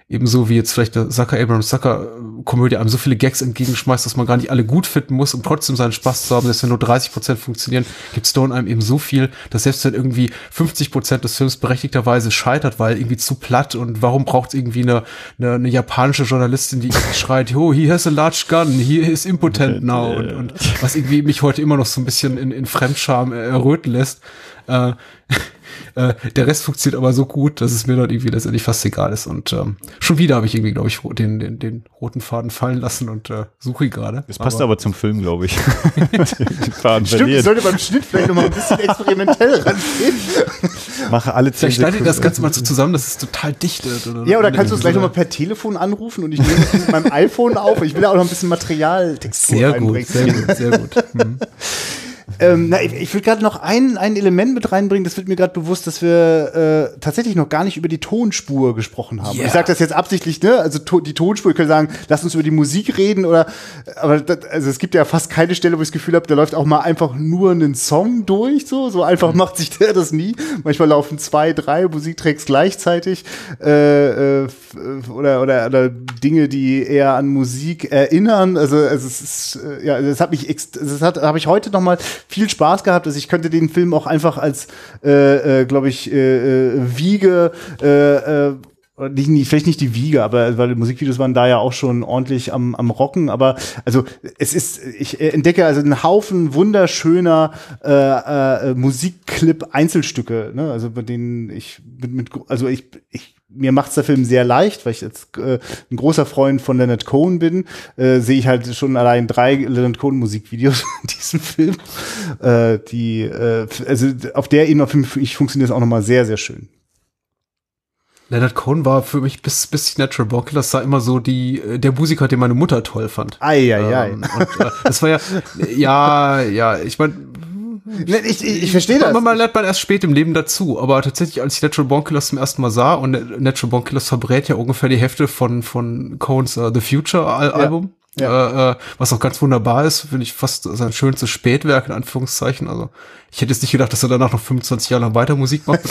ebenso wie jetzt vielleicht der Zucker Abrams Zucker Komödie einem so viele Gags entgegenschmeißt, dass man gar nicht alle gut finden muss, um trotzdem seinen Spaß zu haben, dass wenn nur 30 Prozent funktionieren, gibt Stone einem eben so viel, dass selbst wenn irgendwie 50 Prozent des Films berechtigterweise scheitert, weil irgendwie zu platt und warum braucht es irgendwie eine, eine, eine, japanische Journalistin, die schreit, oh, he has a large gun, he is impotent now und, und was irgendwie mich heute immer noch so ein bisschen in, in Fremdscham erröten lässt. Äh, äh, der Rest funktioniert aber so gut, dass es mir dann irgendwie letztendlich fast egal ist. Und ähm, schon wieder habe ich irgendwie, glaube ich, den, den, den roten Faden fallen lassen und äh, suche ihn gerade. Das passt aber, aber zum Film, glaube ich. Faden Stimmt, ich sollte beim Schnitt vielleicht noch mal ein bisschen experimentell rangehen. Mache alle zehn Vielleicht schneidet das Ganze mal so zusammen, dass es total dicht wird. Oder ja, oder kannst du es gleich noch mal per Telefon anrufen und ich nehme es mit meinem iPhone auf. Ich will ja auch noch ein bisschen Materialtextur sehr Gut, sehr gut, sehr gut. Hm. Ähm, na, ich, ich will gerade noch ein, ein Element mit reinbringen, das wird mir gerade bewusst, dass wir äh, tatsächlich noch gar nicht über die Tonspur gesprochen haben. Yeah. Ich sage das jetzt absichtlich, ne? Also to die Tonspur, ich könnte sagen, lass uns über die Musik reden oder aber das, also es gibt ja fast keine Stelle, wo ich das Gefühl habe, da läuft auch mal einfach nur einen Song durch, so, so einfach macht sich der das nie. Manchmal laufen zwei, drei Musiktracks gleichzeitig äh, äh, oder, oder, oder Dinge, die eher an Musik erinnern. Also, also es ist, äh, ja, das hat mich, das hat, habe ich heute noch mal viel Spaß gehabt. Also ich könnte den Film auch einfach als, äh, äh, glaube ich, äh, äh, Wiege äh, äh, nicht, vielleicht nicht die Wiege, aber weil Musikvideos waren da ja auch schon ordentlich am, am Rocken. Aber also es ist, ich entdecke also einen Haufen wunderschöner äh, äh, Musikclip-Einzelstücke, ne? Also bei denen ich mit, mit also ich, ich mir macht's der Film sehr leicht, weil ich jetzt äh, ein großer Freund von Leonard Cohen bin, äh, sehe ich halt schon allein drei Leonard Cohen Musikvideos in diesem Film. Äh, die, äh, also auf der Ebene für mich funktioniert es auch nochmal sehr, sehr schön. Leonard Cohen war für mich bis bis Natural Born Killers sah immer so die äh, der Musiker, den meine Mutter toll fand. Ei, ei, ei. Ähm, und, äh, das war ja ja ja ich meine Ne, ich, ich, ich verstehe das. Man, man lernt man erst spät im Leben dazu, aber tatsächlich, als ich Natural Born Killers zum ersten Mal sah, und Natural Born Killers verbrät ja ungefähr die Hälfte von, von Coens uh, The Future Album, ja. Äh, äh, was auch ganz wunderbar ist, finde ich fast sein schönstes Spätwerk, in Anführungszeichen, also ich hätte jetzt nicht gedacht, dass er danach noch 25 Jahre lang weiter Musik macht.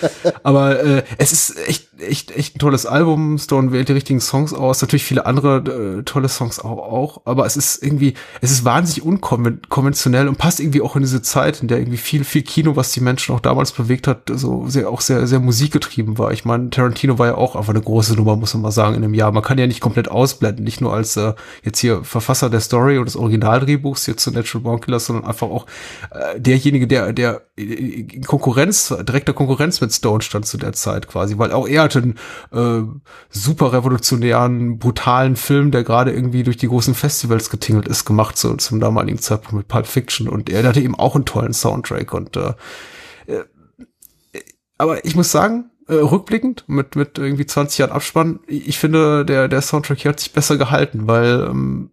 Aber äh, es ist echt, echt, echt ein tolles Album. Stone wählt die richtigen Songs aus. Natürlich viele andere äh, tolle Songs auch, auch. Aber es ist irgendwie, es ist wahnsinnig unkonventionell und passt irgendwie auch in diese Zeit, in der irgendwie viel, viel Kino, was die Menschen auch damals bewegt hat, so sehr, auch sehr, sehr musikgetrieben war. Ich meine, Tarantino war ja auch einfach eine große Nummer, muss man mal sagen, in einem Jahr. Man kann ja nicht komplett ausblenden, nicht nur als äh, jetzt hier Verfasser der Story und des Originaldrehbuchs hier zu Natural Born Killers, sondern einfach auch äh, derjenige, der, der in Konkurrenz, direkter Konkurrenz mit Stone stand zu der Zeit quasi, weil auch er hatte einen äh, super revolutionären, brutalen Film, der gerade irgendwie durch die großen Festivals getingelt ist, gemacht so, zum damaligen Zeitpunkt mit Pulp Fiction. Und er hatte eben auch einen tollen Soundtrack und äh, äh, aber ich muss sagen, äh, rückblickend mit mit irgendwie 20 Jahren Abspann, ich finde der der Soundtrack hier hat sich besser gehalten, weil ähm,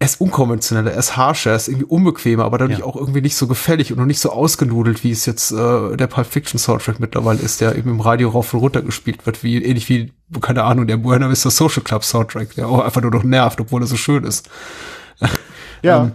er ist unkonventioneller, er ist harscher, er ist irgendwie unbequemer, aber dadurch ja. auch irgendwie nicht so gefällig und noch nicht so ausgenudelt, wie es jetzt äh, der Pulp Fiction Soundtrack mittlerweile ist, der eben im Radio rauf und runter gespielt wird, wie ähnlich wie, keine Ahnung, der Buena Vista Social Club Soundtrack, der auch einfach nur noch nervt, obwohl er so schön ist. Ja. ähm,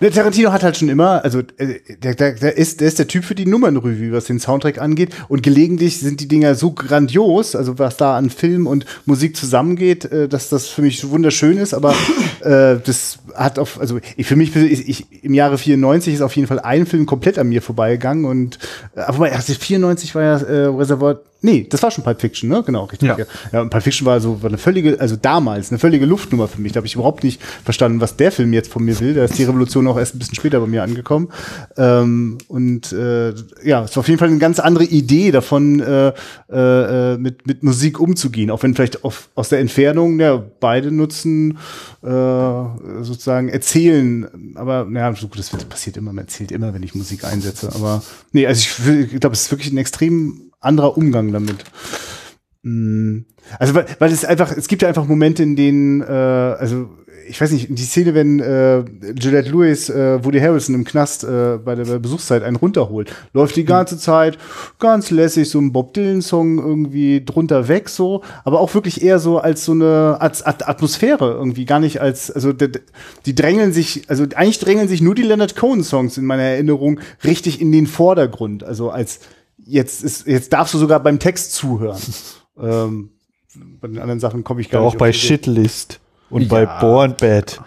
der Tarantino hat halt schon immer, also äh, der, der, der, ist, der ist der Typ für die Nummernrevue, was den Soundtrack angeht. Und gelegentlich sind die Dinger so grandios, also was da an Film und Musik zusammengeht, äh, dass das für mich wunderschön ist. Aber äh, das hat auf, also ich, für mich, ich, ich, im Jahre 94 ist auf jeden Fall ein Film komplett an mir vorbeigegangen. Und aber 94 war ja äh, Reservoir Nee, das war schon Pulp Fiction, ne? Genau, richtig. Ja, ja und Pulp Fiction war so war eine völlige, also damals eine völlige Luftnummer für mich. Da habe ich überhaupt nicht verstanden, was der Film jetzt von mir will. Da ist die Revolution auch erst ein bisschen später bei mir angekommen. Ähm, und äh, ja, es war auf jeden Fall eine ganz andere Idee davon, äh, äh, mit, mit Musik umzugehen. Auch wenn vielleicht auf, aus der Entfernung, ja, beide nutzen äh, sozusagen erzählen. Aber ja, so gut, das passiert immer, man erzählt immer, wenn ich Musik einsetze. Aber nee, also ich, ich glaube, es ist wirklich ein extrem anderer Umgang damit. Mm. Also weil, weil es einfach, es gibt ja einfach Momente, in denen, äh, also ich weiß nicht, die Szene, wenn äh, Juliette Lewis äh, Woody Harrison im Knast äh, bei der Besuchszeit einen runterholt, läuft die ganze Zeit ganz lässig so ein Bob Dylan-Song irgendwie drunter weg, so, aber auch wirklich eher so als so eine als Atmosphäre irgendwie, gar nicht als, also die, die drängeln sich, also eigentlich drängeln sich nur die Leonard Cohen-Songs in meiner Erinnerung richtig in den Vordergrund, also als jetzt ist, jetzt darfst du sogar beim Text zuhören. ähm, bei den anderen Sachen komme ich gar ja, nicht. Auch bei Shitlist. Und ja. bei Born Bad.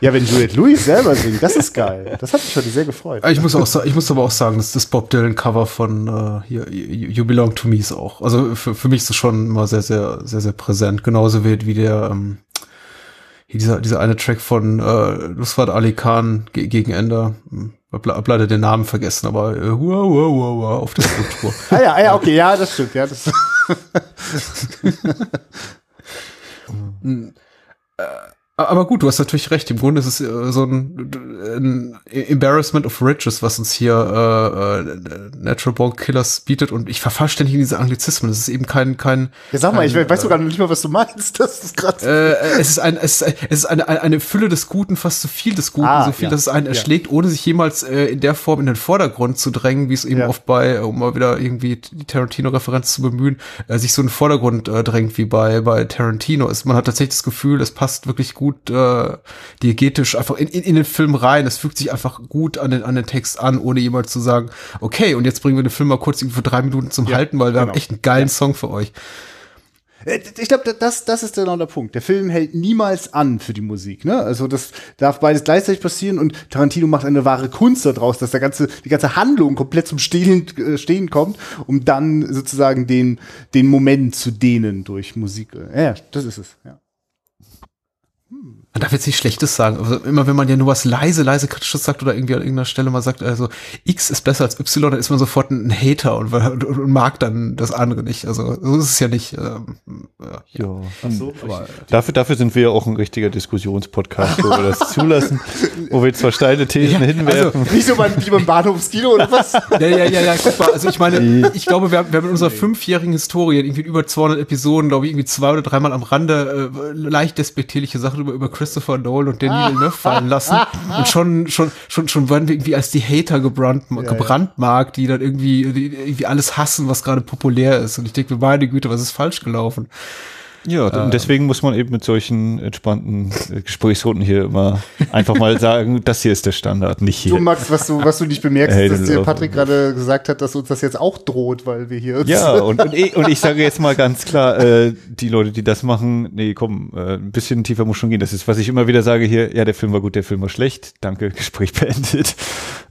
ja, wenn Juliette Louis selber singt, das ist geil. Das hat mich heute sehr gefreut. Ich muss, auch, ich muss aber auch sagen, dass das Bob Dylan-Cover von uh, hier, You Belong to Me ist auch. Also für, für mich ist es schon immer sehr, sehr, sehr, sehr präsent. Genauso wie, wie der, ähm, hier dieser, dieser eine Track von äh, Nusrat Ali Khan ge gegen Ende. Hab, hab leider den Namen vergessen, aber äh, wow, wow, wow, wow, auf der Struktur. ah ja, ah ja, okay, ja, das stimmt, ja, das. äh, aber gut, du hast natürlich recht. Im Grunde ist es äh, so ein, ein, Embarrassment of Riches, was uns hier äh, äh, Natural Born Killers bietet. Und ich verfahre ständig in diese Anglizismen. Es ist eben kein kein. Ja, sag mal, kein, ich weiß sogar nicht mal, was du meinst. Das ist gerade. Äh, es ist ein, es ist, es ist eine, eine Fülle des Guten, fast zu so viel des Guten, ah, so viel, ja. dass es einen erschlägt, ohne sich jemals äh, in der Form in den Vordergrund zu drängen, wie es eben ja. oft bei, um mal wieder irgendwie die Tarantino-Referenz zu bemühen, äh, sich so in den Vordergrund äh, drängt wie bei bei Tarantino. ist. man hat tatsächlich das Gefühl, es passt wirklich gut gut äh, diegetisch einfach in, in, in den Film rein. Es fügt sich einfach gut an den, an den Text an, ohne jemals zu sagen, okay, und jetzt bringen wir den Film mal kurz für drei Minuten zum ja, Halten, weil wir genau. haben echt einen geilen ja. Song für euch. Äh, ich glaube, das, das ist genau der Punkt. Der Film hält niemals an für die Musik. Ne? Also das darf beides gleichzeitig passieren und Tarantino macht eine wahre Kunst daraus, dass der ganze, die ganze Handlung komplett zum Stehen, äh, Stehen kommt, um dann sozusagen den, den Moment zu dehnen durch Musik. Ja, das ist es. Ja. hmm, Man darf jetzt nicht Schlechtes sagen. Also immer wenn man ja nur was leise, leise Kritisches sagt oder irgendwie an irgendeiner Stelle mal sagt, also X ist besser als Y, dann ist man sofort ein Hater und, und, und mag dann das andere nicht. Also so ist es ja nicht. Ähm, ja. ja. So, aber dafür, dafür sind wir ja auch ein richtiger Diskussionspodcast, wo wir das zulassen, wo wir zwar steile Thesen ja, hinwerfen. Also, nicht so beim, wie beim Bahnhofskino oder was? ja, ja, ja, ja, guck mal. Also ich meine, ich glaube, wir haben, wir haben in unserer fünfjährigen Historie irgendwie über 200 Episoden, glaube ich, irgendwie zwei oder dreimal am Rande äh, leicht despektierliche Sachen über, über Christopher Nolan und Denis Villeneuve fallen lassen. und schon, schon, schon, schon werden wir irgendwie als die Hater gebrannt, ja, gebrandmarkt, die dann irgendwie, die irgendwie alles hassen, was gerade populär ist. Und ich denke, meine Güte, was ist falsch gelaufen? Ja, äh, deswegen muss man eben mit solchen entspannten äh, Gesprächsrunden hier immer einfach mal sagen, das hier ist der Standard, nicht hier. Du Max, was du, was du nicht bemerkst, hey, dass dir Patrick gerade gesagt hat, dass uns das jetzt auch droht, weil wir hier. Ja, und, und, ich, und ich sage jetzt mal ganz klar, äh, die Leute, die das machen, nee, komm, äh, ein bisschen tiefer muss schon gehen. Das ist, was ich immer wieder sage hier, ja, der Film war gut, der Film war schlecht, danke, Gespräch beendet.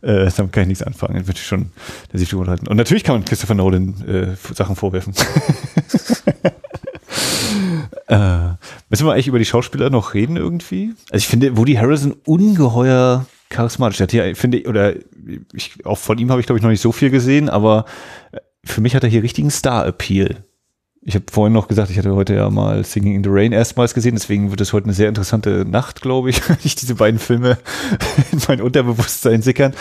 Äh, damit kann ich nichts anfangen. Dann würde ich schon der sich unterhalten. Und natürlich kann man Christopher Nolan äh, Sachen vorwerfen. Äh, müssen wir eigentlich über die Schauspieler noch reden irgendwie? Also ich finde Woody Harrison ungeheuer charismatisch. Hat hier, finde ich, oder ich, auch von ihm habe ich glaube ich noch nicht so viel gesehen, aber für mich hat er hier richtigen Star-Appeal. Ich habe vorhin noch gesagt, ich hatte heute ja mal Singing in the Rain erstmals gesehen, deswegen wird es heute eine sehr interessante Nacht, glaube ich, wenn ich diese beiden Filme in mein Unterbewusstsein sickern.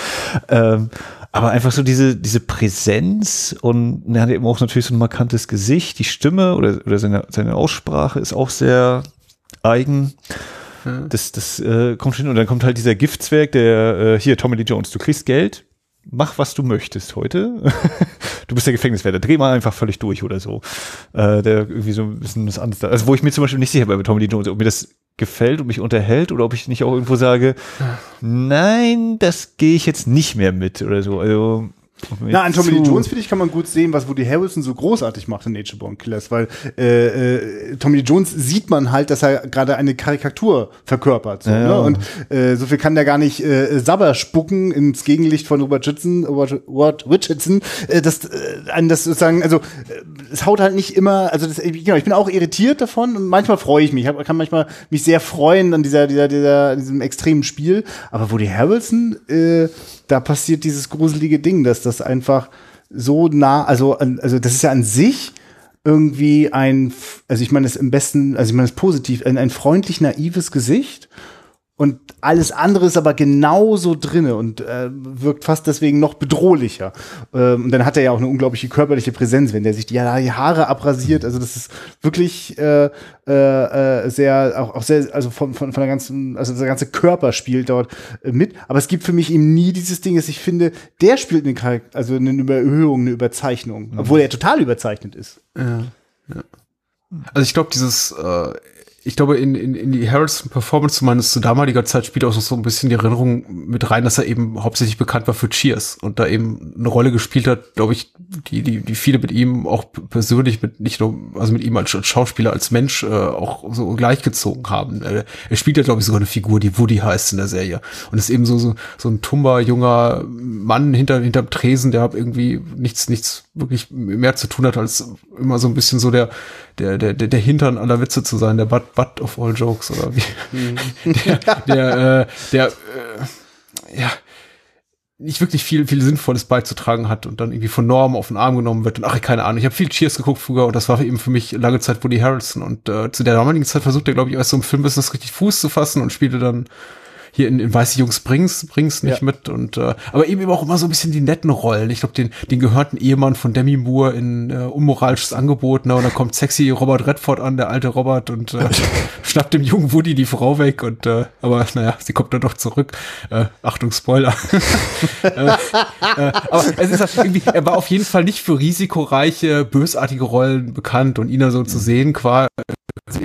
Ähm, aber einfach so diese, diese Präsenz und er hat eben auch natürlich so ein markantes Gesicht, die Stimme oder, oder seine, seine Aussprache ist auch sehr eigen. Das, das äh, kommt schon. Und dann kommt halt dieser Giftzwerg, der, äh, hier, Tommy Lee Jones, du kriegst Geld, mach, was du möchtest heute. du bist der Gefängniswärter, dreh mal einfach völlig durch oder so. Äh, der irgendwie so ein bisschen das andere. Also, wo ich mir zum Beispiel nicht sicher bin bei Tommy Lee Jones, ob mir das gefällt und mich unterhält oder ob ich nicht auch irgendwo sage, nein, das gehe ich jetzt nicht mehr mit oder so. Also na, an Tommy Lee Jones, finde ich, kann man gut sehen, was Woody Harrelson so großartig macht in Nature Born Killers, weil äh, äh, Tommy Lee Jones sieht man halt, dass er gerade eine Karikatur verkörpert. So, ja, ne? Und äh, so viel kann der gar nicht äh, Sabber spucken ins Gegenlicht von Robert Richardson, Robert Richardson, äh, das, äh, einen das sozusagen, also äh, es haut halt nicht immer, also das, genau, ich bin auch irritiert davon und manchmal freue ich mich. Ich kann manchmal mich sehr freuen an dieser, dieser, dieser, diesem extremen Spiel. Aber Woody Harrelson, äh, da passiert dieses gruselige Ding, dass das einfach so nah, also, also das ist ja an sich irgendwie ein, also ich meine es im besten, also ich meine es positiv, ein, ein freundlich naives Gesicht Und alles andere ist aber genauso drinne und äh, wirkt fast deswegen noch bedrohlicher. Ähm, und dann hat er ja auch eine unglaubliche körperliche Präsenz, wenn der sich die, Haare abrasiert. Also das ist wirklich äh, äh, äh sehr, auch, auch sehr, also von, von, von der ganzen, also der ganze Körper spielt dort äh, mit. Aber es gibt für mich eben nie dieses Ding, dass ich finde, der spielt eine, Charak also eine Überhöhung, eine Überzeichnung, mhm. obwohl er total überzeichnet ist. Ja, ja. Also ich glaube, dieses äh ich glaube, in, in, in die Harrison-Performance zumindest zu damaliger Zeit spielt auch so ein bisschen die Erinnerung mit rein, dass er eben hauptsächlich bekannt war für Cheers und da eben eine Rolle gespielt hat, glaube ich, die, die, die viele mit ihm auch persönlich, mit nicht nur, also mit ihm als Schauspieler, als Mensch äh, auch so gleichgezogen haben. Er, spielt ja, glaube ich, sogar eine Figur, die Woody heißt in der Serie. Und ist eben so, so, so ein tumber, junger Mann hinter, hinterm Tresen, der irgendwie nichts, nichts wirklich mehr zu tun hat, als immer so ein bisschen so der, der, der, der, der Hintern aller Witze zu sein, der Butt, Butt of all Jokes oder wie. Mhm. der, der, äh, der äh, ja, nicht wirklich viel, viel Sinnvolles beizutragen hat und dann irgendwie von Norm auf den Arm genommen wird und ach, keine Ahnung. Ich habe viel Cheers geguckt früher und das war eben für mich lange Zeit Woody Harrelson und äh, zu der damaligen Zeit versucht er, glaube ich, erst so im Filmbusiness richtig Fuß zu fassen und spielte dann hier in, in Weiße Jungs bring's, bring's nicht ja. mit und äh, aber eben auch immer so ein bisschen die netten Rollen. Ich glaube, den, den gehörten Ehemann von Demi Moore in äh, unmoralisches Angebot, ne? Und da kommt sexy Robert Redford an, der alte Robert, und äh, schnappt dem jungen Woody die Frau weg und äh, aber naja, sie kommt dann doch zurück. Äh, Achtung, Spoiler. äh, äh, aber es ist halt irgendwie, er war auf jeden Fall nicht für risikoreiche, bösartige Rollen bekannt und ihn da so zu sehen, quasi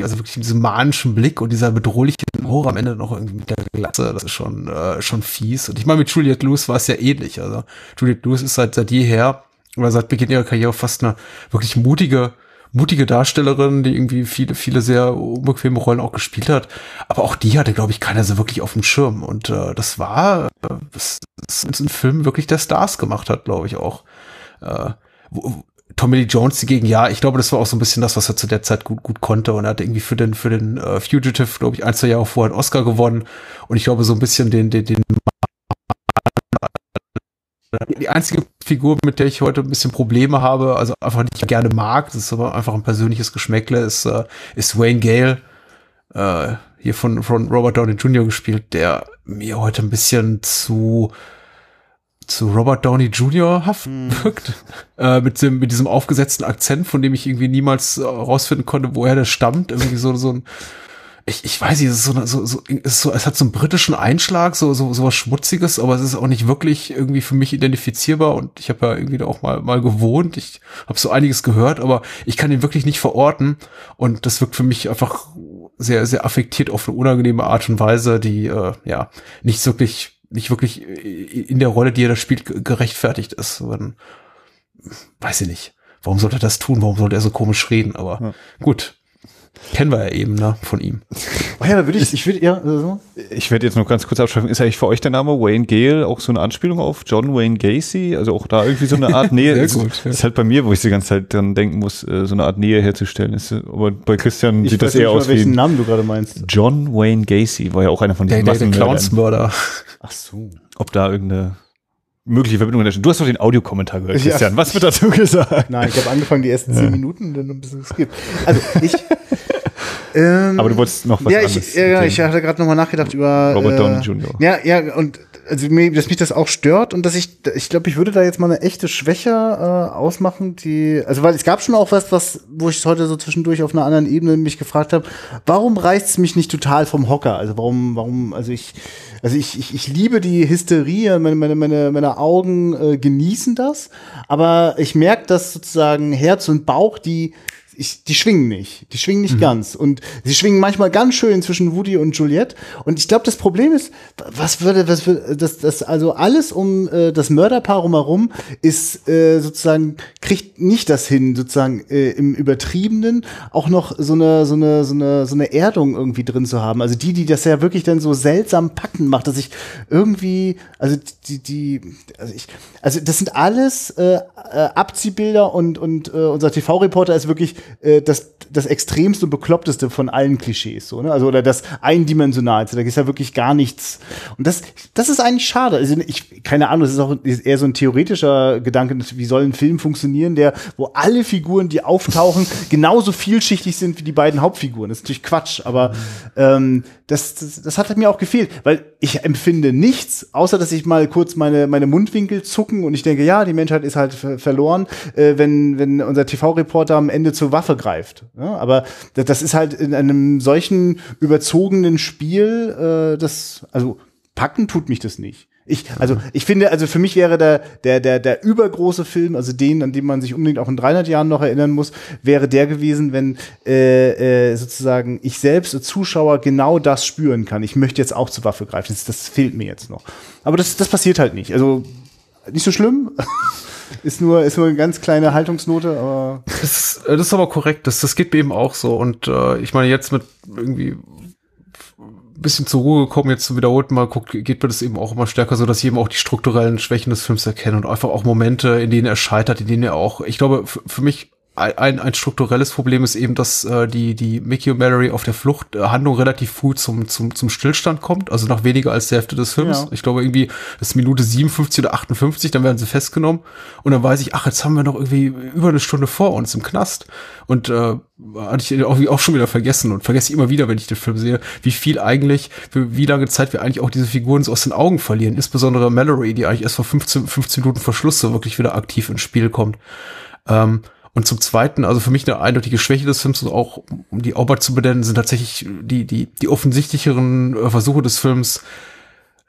also wirklich diesem manischen Blick und dieser bedrohliche Horror am Ende noch irgendwie mit der Glatze, das ist schon, äh, schon fies. Und ich meine, mit Juliette Lewis war es ja ähnlich. Also Juliette Lewis ist seit, seit jeher oder seit Beginn ihrer Karriere fast eine wirklich mutige, mutige Darstellerin, die irgendwie viele, viele sehr unbequeme Rollen auch gespielt hat. Aber auch die hatte, glaube ich, keiner so wirklich auf dem Schirm. Und äh, das war, äh, das, das ein Film wirklich der Stars gemacht hat, glaube ich auch. Äh, wo, Tommy Lee Jones gegen ja, ich glaube, das war auch so ein bisschen das, was er zu der Zeit gut gut konnte und er hat irgendwie für den für den uh, Fugitive, glaube ich, ein zwei Jahre vorher einen Oscar gewonnen und ich glaube so ein bisschen den den den die einzige Figur, mit der ich heute ein bisschen Probleme habe, also einfach nicht gerne mag, das ist aber einfach ein persönliches Geschmäckle, ist, uh, ist Wayne Gale, uh, hier von, von Robert Downey Jr. gespielt, der mir heute ein bisschen zu zu Robert Downey Jr. haft hm. wirkt. Äh, mit, dem, mit diesem aufgesetzten Akzent, von dem ich irgendwie niemals herausfinden äh, konnte, woher der stammt. Irgendwie so, so ein, ich, ich weiß nicht, es ist so, so, so, ist so, es hat so einen britischen Einschlag, so, so, so was Schmutziges, aber es ist auch nicht wirklich irgendwie für mich identifizierbar und ich habe ja irgendwie da auch mal, mal gewohnt. Ich habe so einiges gehört, aber ich kann ihn wirklich nicht verorten und das wirkt für mich einfach sehr, sehr affektiert auf eine unangenehme Art und Weise, die, äh, ja, nicht wirklich nicht wirklich in der Rolle, die er da spielt, gerechtfertigt ist. Und, weiß ich nicht. Warum sollte er das tun? Warum sollte er so komisch reden? Aber ja. gut. Kennen wir ja eben, ne, von ihm. Oh ja, da würde ich, ich würde, ja, also. Ich werde jetzt noch ganz kurz abschreiben. Ist eigentlich für euch der Name Wayne Gale auch so eine Anspielung auf John Wayne Gacy? Also auch da irgendwie so eine Art Nähe. Sehr gut, ist, ja. ist halt bei mir, wo ich die ganze Zeit dran denken muss, äh, so eine Art Nähe herzustellen. Ist, aber bei Christian ich sieht das eher aus wie. welchen Namen du gerade meinst. John Wayne Gacy war ja auch einer von diesen der, der, der Clownsmörder. Ach so. Ob da irgendeine mögliche Verbindung Du hast doch den Audiokommentar gehört, Christian. Ja. Was wird dazu gesagt? Nein, ich habe angefangen, die ersten zehn ja. Minuten, dann ein bisschen skippt. Also ich. ähm, Aber du wolltest noch was ja, anderes. Ich, ja, ich hatte gerade nochmal nachgedacht über. Robert Downey äh, Jr. Ja, ja, und also mir, dass mich das auch stört und dass ich, ich glaube, ich würde da jetzt mal eine echte Schwäche äh, ausmachen, die, also weil es gab schon auch was, was, wo ich heute so zwischendurch auf einer anderen Ebene mich gefragt habe, warum reißt es mich nicht total vom Hocker? Also warum, warum, also ich, also ich, ich, ich liebe die Hysterie, meine, meine, meine, meine Augen äh, genießen das, aber ich merke, dass sozusagen Herz und Bauch die ich, die schwingen nicht. Die schwingen nicht mhm. ganz. Und sie schwingen manchmal ganz schön zwischen Woody und Juliette. Und ich glaube, das Problem ist, was würde, was würde, das, das, also alles um äh, das Mörderpaar rumherum ist äh, sozusagen, kriegt nicht das hin, sozusagen äh, im Übertriebenen auch noch so eine, so eine, so eine, so eine Erdung irgendwie drin zu haben. Also die, die das ja wirklich dann so seltsam packen macht, dass ich irgendwie, also die, die, also ich, also das sind alles äh, äh, Abziehbilder und, und äh, unser TV-Reporter ist wirklich äh, das das extremste und bekloppteste von allen Klischees, so, ne? Also, oder das eindimensionalste, da ist ja wirklich gar nichts. Und das, das ist eigentlich schade. Also, ich, keine Ahnung, das ist auch eher so ein theoretischer Gedanke, wie soll ein Film funktionieren, der, wo alle Figuren, die auftauchen, genauso vielschichtig sind wie die beiden Hauptfiguren. Das ist natürlich Quatsch, aber ähm, das, das, das hat mir auch gefehlt, weil ich empfinde nichts, außer dass ich mal kurz meine, meine Mundwinkel zucken und ich denke, ja, die Menschheit ist halt verloren, äh, wenn, wenn unser TV-Reporter am Ende zur Waffe greift. Ja, aber das ist halt in einem solchen überzogenen Spiel, äh, das, also packen tut mich das nicht. Ich, also ich finde, also für mich wäre der, der, der, der übergroße Film, also den, an den man sich unbedingt auch in 300 Jahren noch erinnern muss, wäre der gewesen, wenn äh, äh, sozusagen ich selbst als Zuschauer genau das spüren kann. Ich möchte jetzt auch zur Waffe greifen. Das, das fehlt mir jetzt noch. Aber das, das passiert halt nicht. Also nicht so schlimm. ist nur, ist nur eine ganz kleine Haltungsnote, aber. Das ist, das ist aber korrekt. Das, das geht mir eben auch so. Und äh, ich meine, jetzt mit irgendwie bisschen zur Ruhe gekommen, jetzt zum wiederholten Mal guckt, geht mir das eben auch immer stärker so, dass ich eben auch die strukturellen Schwächen des Films erkenne und einfach auch Momente, in denen er scheitert, in denen er auch, ich glaube, für mich ein, ein strukturelles Problem ist eben, dass äh, die, die Mickey und Mallory auf der Flucht äh, Handlung relativ früh zum, zum, zum Stillstand kommt, also nach weniger als der Hälfte des Films. Ja. Ich glaube irgendwie, das ist Minute 57 oder 58, dann werden sie festgenommen und dann weiß ich, ach, jetzt haben wir noch irgendwie über eine Stunde vor uns im Knast. Und äh, hatte ich auch, auch schon wieder vergessen und vergesse immer wieder, wenn ich den Film sehe, wie viel eigentlich, für wie lange Zeit wir eigentlich auch diese Figuren so aus den Augen verlieren. Insbesondere Mallory, die eigentlich erst vor 15, 15 Minuten Verschluss so wirklich wieder aktiv ins Spiel kommt. Ähm, und zum Zweiten, also für mich eine eindeutige Schwäche des Films, auch um die Arbeit zu benennen, sind tatsächlich die, die, die offensichtlicheren äh, Versuche des Films,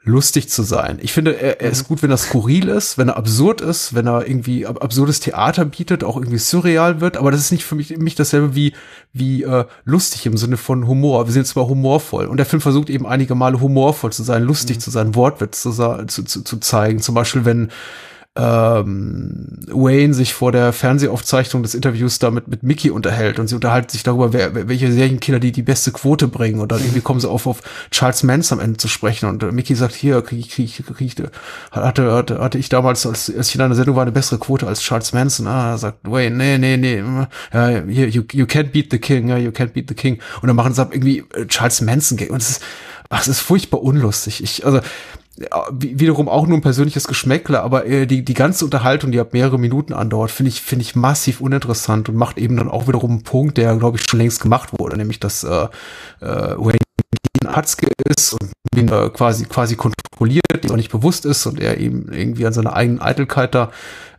lustig zu sein. Ich finde, er, er ist mhm. gut, wenn er skurril ist, wenn er absurd ist, wenn er irgendwie absurdes Theater bietet, auch irgendwie surreal wird, aber das ist nicht für mich, mich dasselbe wie, wie äh, lustig im Sinne von Humor. Wir sind zwar humorvoll und der Film versucht eben einige Male humorvoll zu sein, lustig mhm. zu sein, Wortwitz zu, zu, zu, zu zeigen. Zum Beispiel, wenn ähm, Wayne sich vor der Fernsehaufzeichnung des Interviews da mit, Mickey unterhält und sie unterhalten sich darüber, wer, welche Serienkiller die die beste Quote bringen und dann irgendwie kommen sie auf, auf Charles Manson am Ende zu sprechen und Mickey sagt, hier, krieg ich, krieg krieg ich, hatte, hatte, hatte ich damals, als, als ich in einer Sendung war, eine bessere Quote als Charles Manson. Ah, sagt Wayne, nee, nee, nee, ja, you, you can't beat the king, ja, you can't beat the king. Und dann machen sie ab irgendwie äh, Charles Manson und es ist, ach, es ist furchtbar unlustig. Ich, also, wiederum auch nur ein persönliches Geschmäckle, aber äh, die, die ganze Unterhaltung, die ab mehrere Minuten andauert, finde ich, finde ich massiv uninteressant und macht eben dann auch wiederum einen Punkt, der, glaube ich, schon längst gemacht wurde, nämlich dass äh, äh, Wayne Hatzke ist und ihn äh, quasi, quasi kontrolliert, die auch nicht bewusst ist und er eben irgendwie an seiner eigenen Eitelkeit da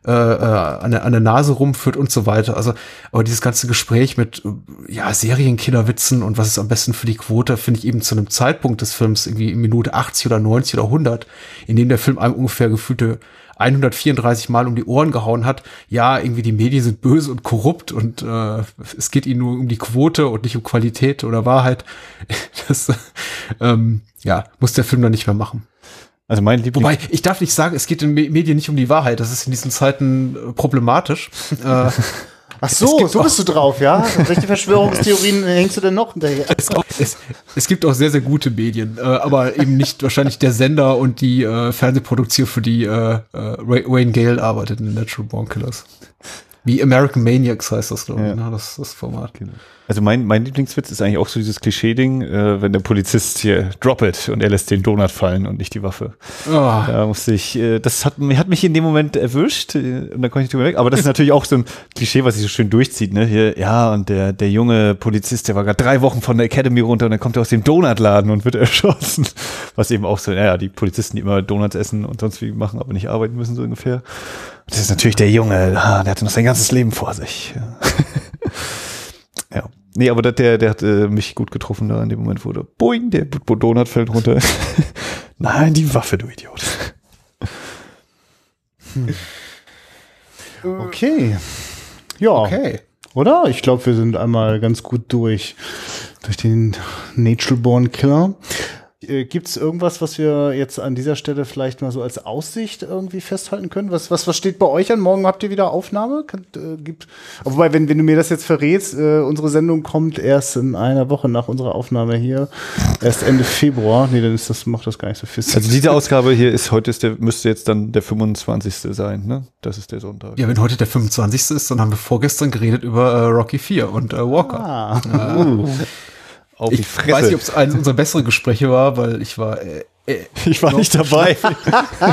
äh, äh, an, der, an der Nase rumführt und so weiter. Also, aber dieses ganze Gespräch mit ja, Serienkillerwitzen und was ist am besten für die Quote, finde ich eben zu einem Zeitpunkt des Films, irgendwie in Minute 80 oder 90 oder 100, in dem der Film einem ungefähr gefühlte 134 Mal um die Ohren gehauen hat, ja, irgendwie die Medien sind böse und korrupt und äh, es geht ihnen nur um die Quote und nicht um Qualität oder Wahrheit. Das ähm, ja, muss der Film dann nicht mehr machen. Also mein Lieblings Wobei, ich darf nicht sagen, es geht in Medien nicht um die Wahrheit. Das ist in diesen Zeiten äh, problematisch. äh, Ach so, so bist du drauf, ja? Welche Verschwörungstheorien hängst du denn noch hinterher? Es, es, es, gibt auch sehr, sehr gute Medien, äh, aber eben nicht wahrscheinlich der Sender und die äh, Fernsehproduktion, für die äh, äh Wayne Gale arbeitet in den Natural Born Killers. Wie American Maniacs heißt das, glaube ich, ja. ne? das, das Format. Genau. Also mein, mein Lieblingswitz ist eigentlich auch so dieses Klischee-Ding, äh, wenn der Polizist hier drop it und er lässt den Donut fallen und nicht die Waffe. Oh. Da musste ich, äh, das hat, hat mich in dem Moment erwischt äh, und dann konnte ich drüber weg. Aber das ist natürlich auch so ein Klischee, was sich so schön durchzieht, ne? Hier, ja, und der, der junge Polizist, der war gerade drei Wochen von der Academy runter und dann kommt er aus dem Donutladen und wird erschossen. Was eben auch so, naja, die Polizisten, die immer Donuts essen und sonst wie machen, aber nicht arbeiten müssen, so ungefähr. Das ist natürlich der Junge, ah, der hatte noch sein ganzes Leben vor sich. ja. Nee, aber der, der hat äh, mich gut getroffen da in dem Moment, wo der Boing, der Donut fällt runter. Nein, die Waffe, du Idiot. Hm. Okay. Ja. Okay. Oder? Ich glaube, wir sind einmal ganz gut durch, durch den Natural Born Killer. Äh, Gibt es irgendwas, was wir jetzt an dieser Stelle vielleicht mal so als Aussicht irgendwie festhalten können? Was, was, was steht bei euch an? Morgen habt ihr wieder Aufnahme? Kann, äh, gibt, wobei, wenn, wenn du mir das jetzt verrätst, äh, unsere Sendung kommt erst in einer Woche nach unserer Aufnahme hier, erst Ende Februar. Nee, dann ist das, macht das gar nicht so viel Sinn. Also diese Ausgabe hier ist heute ist der, müsste jetzt dann der 25. sein, ne? Das ist der Sonntag. Ja, wenn heute der 25. ist, dann haben wir vorgestern geredet über äh, Rocky 4 und äh, Walker. Ah. Auf ich weiß nicht, ob es eines unserer besseren Gespräche war, weil ich war äh, äh, ich war nicht dabei.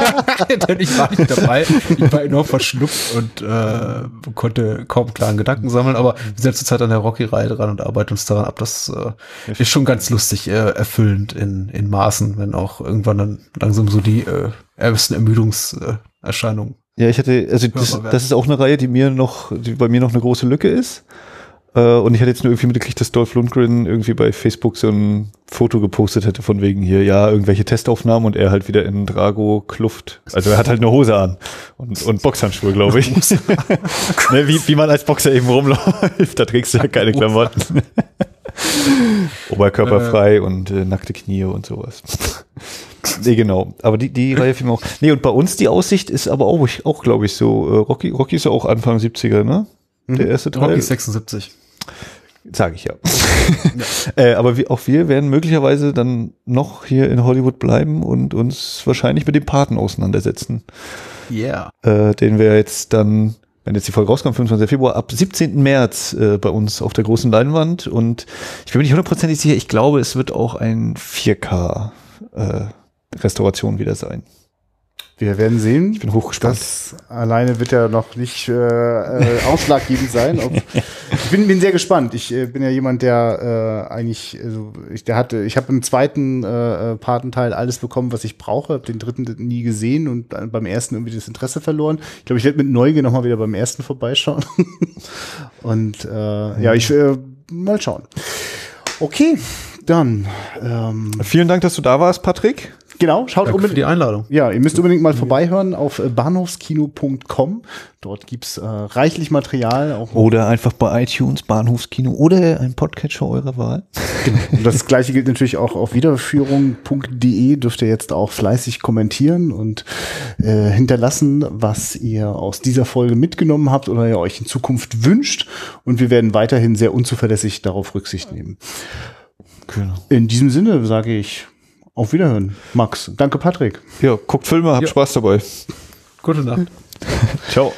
Denn ich war nicht dabei. Ich war enorm verschnupft und äh, konnte kaum klaren Gedanken sammeln. Aber wir sind zurzeit an der Rocky-Reihe dran und arbeiten uns daran ab. Das äh, ist schon ganz lustig, äh, erfüllend in, in Maßen, wenn auch irgendwann dann langsam so die äh, ersten Ermüdungserscheinungen. Ja, ich hatte, also das, das, ist auch eine Reihe, die mir noch, die bei mir noch eine große Lücke ist. Äh, und ich hatte jetzt nur irgendwie mitgekriegt, dass Dolph Lundgren irgendwie bei Facebook so ein Foto gepostet hätte von wegen hier, ja, irgendwelche Testaufnahmen und er halt wieder in Drago-Kluft. Also er hat halt eine Hose an und, und Boxhandschuhe, glaube ich. ne, wie, wie man als Boxer eben rumläuft, da trägst du ja keine Klamotten. Oberkörper äh. und äh, nackte Knie und sowas. nee, genau. Aber die, die Reihe fiel mir auch. Nee, und bei uns die Aussicht ist aber auch, auch glaube ich, so, äh, Rocky, Rocky ist ja auch Anfang 70er, ne? Der mhm. erste Teil. Rocky 76. Sage ich ja. ja. äh, aber wir, auch wir werden möglicherweise dann noch hier in Hollywood bleiben und uns wahrscheinlich mit dem Paten auseinandersetzen. Ja. Yeah. Äh, den wir jetzt dann, wenn jetzt die Folge rauskommt, 25. Februar, ab 17. März äh, bei uns auf der großen Leinwand. Und ich bin mir nicht hundertprozentig sicher, ich glaube, es wird auch ein 4K äh, Restauration wieder sein. Wir werden sehen. Ich bin hochgespannt. Das alleine wird ja noch nicht äh, äh, ausschlaggebend sein. Ob, ich bin, bin sehr gespannt. Ich äh, bin ja jemand, der äh, eigentlich, also ich, der hatte, ich habe im zweiten äh, äh, Patenteil alles bekommen, was ich brauche. Habe den dritten nie gesehen und beim ersten irgendwie das Interesse verloren. Ich glaube, ich werde mit Neugier noch mal wieder beim ersten vorbeischauen. und äh, ja, ich äh, mal schauen. Okay, dann. Ähm, Vielen Dank, dass du da warst, Patrick. Genau, schaut Danke unbedingt. Für die Einladung. Ja, ihr müsst unbedingt mal vorbeihören auf äh, bahnhofskino.com. Dort gibt's äh, reichlich Material. Auch oder einfach bei iTunes, Bahnhofskino oder ein Podcatcher eurer Wahl. Genau. Und das gleiche gilt natürlich auch auf wiederführung.de. Dürft ihr jetzt auch fleißig kommentieren und äh, hinterlassen, was ihr aus dieser Folge mitgenommen habt oder ihr euch in Zukunft wünscht. Und wir werden weiterhin sehr unzuverlässig darauf Rücksicht nehmen. Genau. In diesem Sinne sage ich auf Wiederhören, Max. Danke, Patrick. Ja, guckt Filme, habt ja. Spaß dabei. Gute Nacht. Ciao.